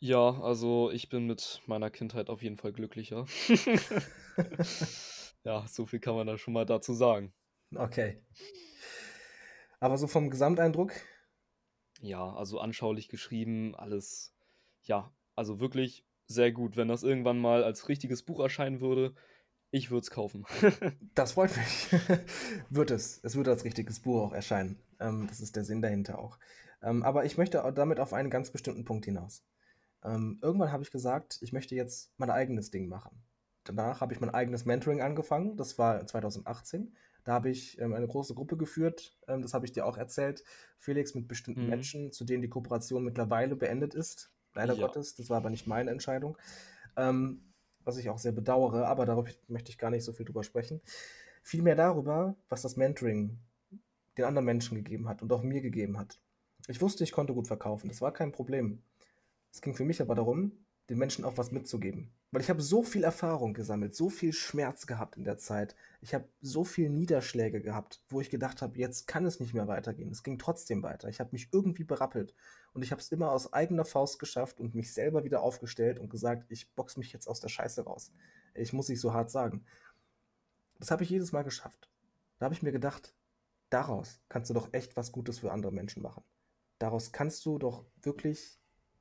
A: Ja, also ich bin mit meiner Kindheit auf jeden Fall glücklicher. [laughs] Ja, so viel kann man da schon mal dazu sagen.
B: Okay. Aber so vom Gesamteindruck?
A: Ja, also anschaulich geschrieben, alles, ja, also wirklich sehr gut. Wenn das irgendwann mal als richtiges Buch erscheinen würde, ich würde es kaufen. [laughs]
B: das freut mich. [laughs] wird es. Es wird als richtiges Buch auch erscheinen. Ähm, das ist der Sinn dahinter auch. Ähm, aber ich möchte damit auf einen ganz bestimmten Punkt hinaus. Ähm, irgendwann habe ich gesagt, ich möchte jetzt mein eigenes Ding machen. Danach habe ich mein eigenes Mentoring angefangen. Das war 2018. Da habe ich ähm, eine große Gruppe geführt. Ähm, das habe ich dir auch erzählt, Felix, mit bestimmten mhm. Menschen, zu denen die Kooperation mittlerweile beendet ist. Leider ja. Gottes. Das war aber nicht meine Entscheidung. Ähm, was ich auch sehr bedauere, aber darüber möchte ich gar nicht so viel drüber sprechen. Vielmehr darüber, was das Mentoring den anderen Menschen gegeben hat und auch mir gegeben hat. Ich wusste, ich konnte gut verkaufen. Das war kein Problem. Es ging für mich aber darum, den Menschen auch was mitzugeben Weil ich habe so viel Erfahrung gesammelt, so viel Schmerz gehabt in der Zeit. Ich habe so viel Niederschläge gehabt, wo ich gedacht habe, jetzt kann es nicht mehr weitergehen. Es ging trotzdem weiter. Ich habe mich irgendwie berappelt und ich habe es immer aus eigener Faust geschafft und mich selber wieder aufgestellt und gesagt, ich box mich jetzt aus der Scheiße raus. Ich muss nicht so hart sagen. Das habe ich jedes Mal geschafft. Da habe ich mir gedacht, daraus kannst du doch echt was Gutes für andere Menschen machen. Daraus kannst du doch wirklich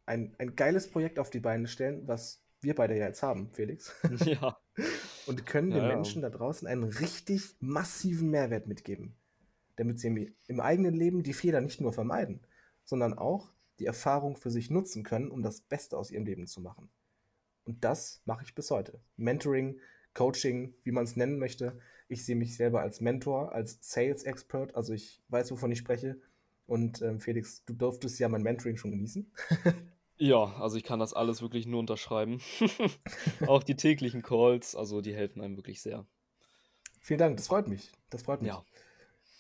B: ein, ein geiles Projekt auf die Beine stellen, was wir beide ja jetzt haben, Felix. [laughs]
A: Ja. [laughs]
B: Und können den
A: Ja.
B: Menschen da draußen einen richtig massiven Mehrwert mitgeben. Damit sie im, im eigenen Leben die Fehler nicht nur vermeiden, sondern auch die Erfahrung für sich nutzen können, um das Beste aus ihrem Leben zu machen. Und das mache ich bis heute. Mentoring, Coaching, wie man es nennen möchte. Ich sehe mich selber als Mentor, als Sales Expert, also ich weiß, wovon ich spreche. Und ähm, Felix, du durftest ja mein Mentoring schon genießen. [laughs]
A: Ja, also ich kann das alles wirklich nur unterschreiben. [laughs] Auch die täglichen Calls, also die helfen einem wirklich sehr.
B: Vielen Dank, das freut mich. Das freut mich.
A: Ja.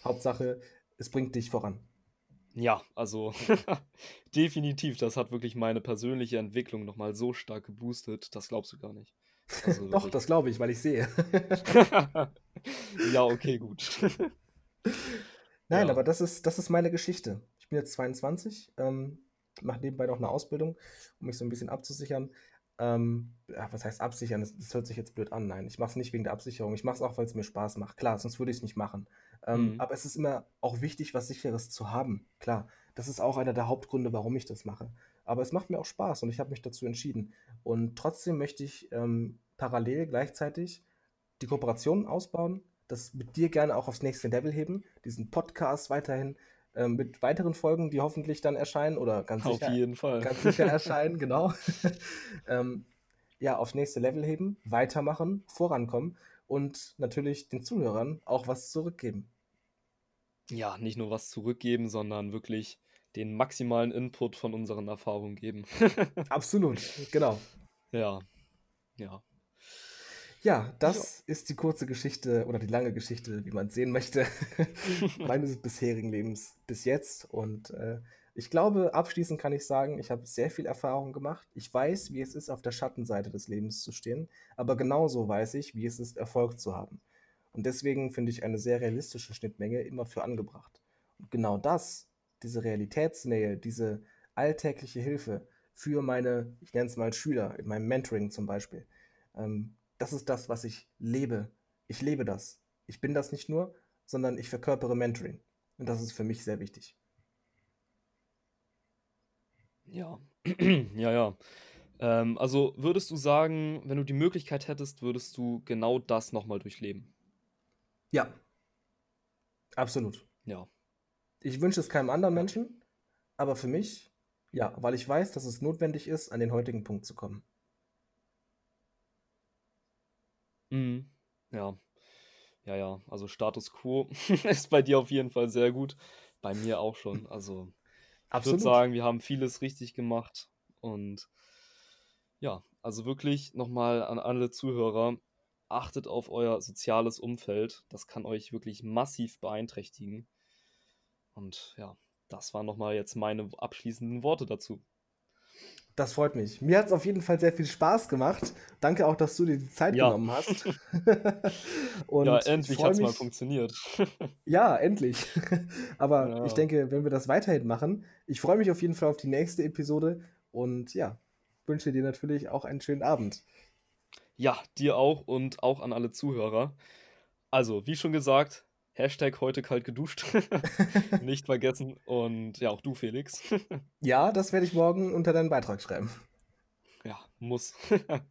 B: Hauptsache, es bringt dich voran.
A: Ja, also [laughs] definitiv, das hat wirklich meine persönliche Entwicklung nochmal so stark geboostet, das glaubst du gar nicht. Also [laughs]
B: Doch, das glaube ich, weil ich sehe.
A: ja, okay, gut.
B: Nein,
A: Ja.
B: aber das ist, das ist meine Geschichte. Ich bin jetzt 22, ähm, mache nebenbei noch eine Ausbildung, um mich so ein bisschen abzusichern. Ähm, was heißt absichern? Das, das hört sich jetzt blöd an. Nein, ich mache es nicht wegen der Absicherung. Ich mache es auch, weil es mir Spaß macht. Klar, sonst würde ich es nicht machen. Ähm,
A: Mhm.
B: Aber es ist immer auch wichtig, was Sicheres zu haben. Klar, das ist auch einer der Hauptgründe, warum ich das mache. Aber es macht mir auch Spaß und ich habe mich dazu entschieden. Und trotzdem möchte ich ähm, parallel gleichzeitig die Kooperation ausbauen, das mit dir gerne auch aufs nächste Level heben, diesen Podcast weiterhin ähm, mit weiteren Folgen, die hoffentlich dann erscheinen oder ganz
A: Auf
B: sicher,
A: jeden Fall.
B: ganz sicher [laughs] erscheinen, genau. [laughs] ähm, ja, aufs nächste Level heben, weitermachen, vorankommen und natürlich den Zuhörern auch was zurückgeben.
A: Ja, nicht nur was zurückgeben, sondern wirklich den maximalen Input von unseren Erfahrungen geben. [laughs]
B: Absolut, genau.
A: Ja, ja.
B: Ja, das ist die kurze Geschichte oder die lange Geschichte, wie man es sehen möchte, [laughs] meines bisherigen Lebens bis jetzt. Und äh, ich glaube, abschließend kann ich sagen, ich habe sehr viel Erfahrung gemacht. Ich weiß, wie es ist, auf der Schattenseite des Lebens zu stehen, aber genauso weiß ich, wie es ist, Erfolg zu haben. Und deswegen finde ich eine sehr realistische Schnittmenge immer für angebracht. Und genau das, diese Realitätsnähe, diese alltägliche Hilfe für meine, ich nenne es mal Schüler, in meinem Mentoring zum Beispiel, ähm, das ist das, was ich lebe. Ich lebe das. Ich bin das nicht nur, sondern ich verkörpere Mentoring. Und das ist für mich sehr wichtig.
A: Ja, [clears throat] ja, ja. Ähm, also würdest du sagen, wenn du die Möglichkeit hättest, würdest du genau das nochmal durchleben?
B: Ja, absolut.
A: Ja,
B: Ich wünsche es keinem anderen Menschen, aber für mich, ja, weil ich weiß, dass es notwendig ist, an den heutigen Punkt zu kommen.
A: Mhm. Ja, ja, ja. Also Status quo [laughs] ist bei dir auf jeden Fall sehr gut. Bei mir auch schon. Also ich würde sagen, wir haben vieles richtig gemacht. Und ja, also wirklich nochmal an alle Zuhörer, achtet auf euer soziales Umfeld. Das kann euch wirklich massiv beeinträchtigen. Und ja, das waren nochmal jetzt meine abschließenden Worte dazu.
B: Das freut mich. Mir hat es auf jeden Fall sehr viel Spaß gemacht. Danke auch, dass du dir die Zeit
A: Ja.
B: genommen hast. [laughs] Und
A: ja,
B: ich
A: endlich hat es mal funktioniert. [laughs]
B: Ja, endlich. [laughs] Aber
A: Ja.
B: ich denke, wenn wir das weiterhin machen, ich freue mich auf jeden Fall auf die nächste Episode und ja, wünsche dir natürlich auch einen schönen Abend.
A: Ja, dir auch und auch an alle Zuhörer. Also, wie schon gesagt, Hashtag heute kalt geduscht. [laughs] Nicht vergessen. Und ja, auch du, Felix. [laughs]
B: Ja, das werde ich morgen unter deinen Beitrag schreiben.
A: Ja, muss.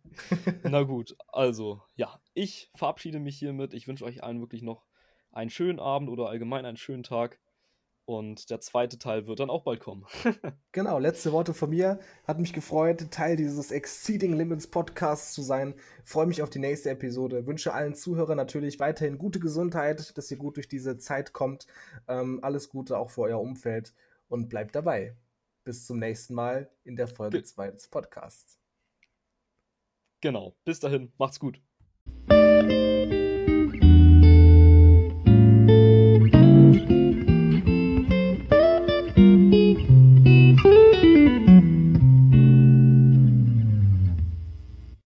A: [laughs] Na gut, also, ja, ich verabschiede mich hiermit. Ich wünsche euch allen wirklich noch einen schönen Abend oder allgemein einen schönen Tag. Und der zweite Teil wird dann auch bald kommen. [laughs]
B: Genau, letzte Worte von mir. Hat mich gefreut, Teil dieses Exceeding Limits Podcasts zu sein. Freue mich auf die nächste Episode. Wünsche allen Zuhörern natürlich weiterhin gute Gesundheit, dass ihr gut durch diese Zeit kommt. Ähm, alles Gute auch für euer Umfeld und bleibt dabei. Bis zum nächsten Mal in der Folge
A: Bi-
B: 2 des Podcasts.
A: Genau, bis dahin, macht's gut.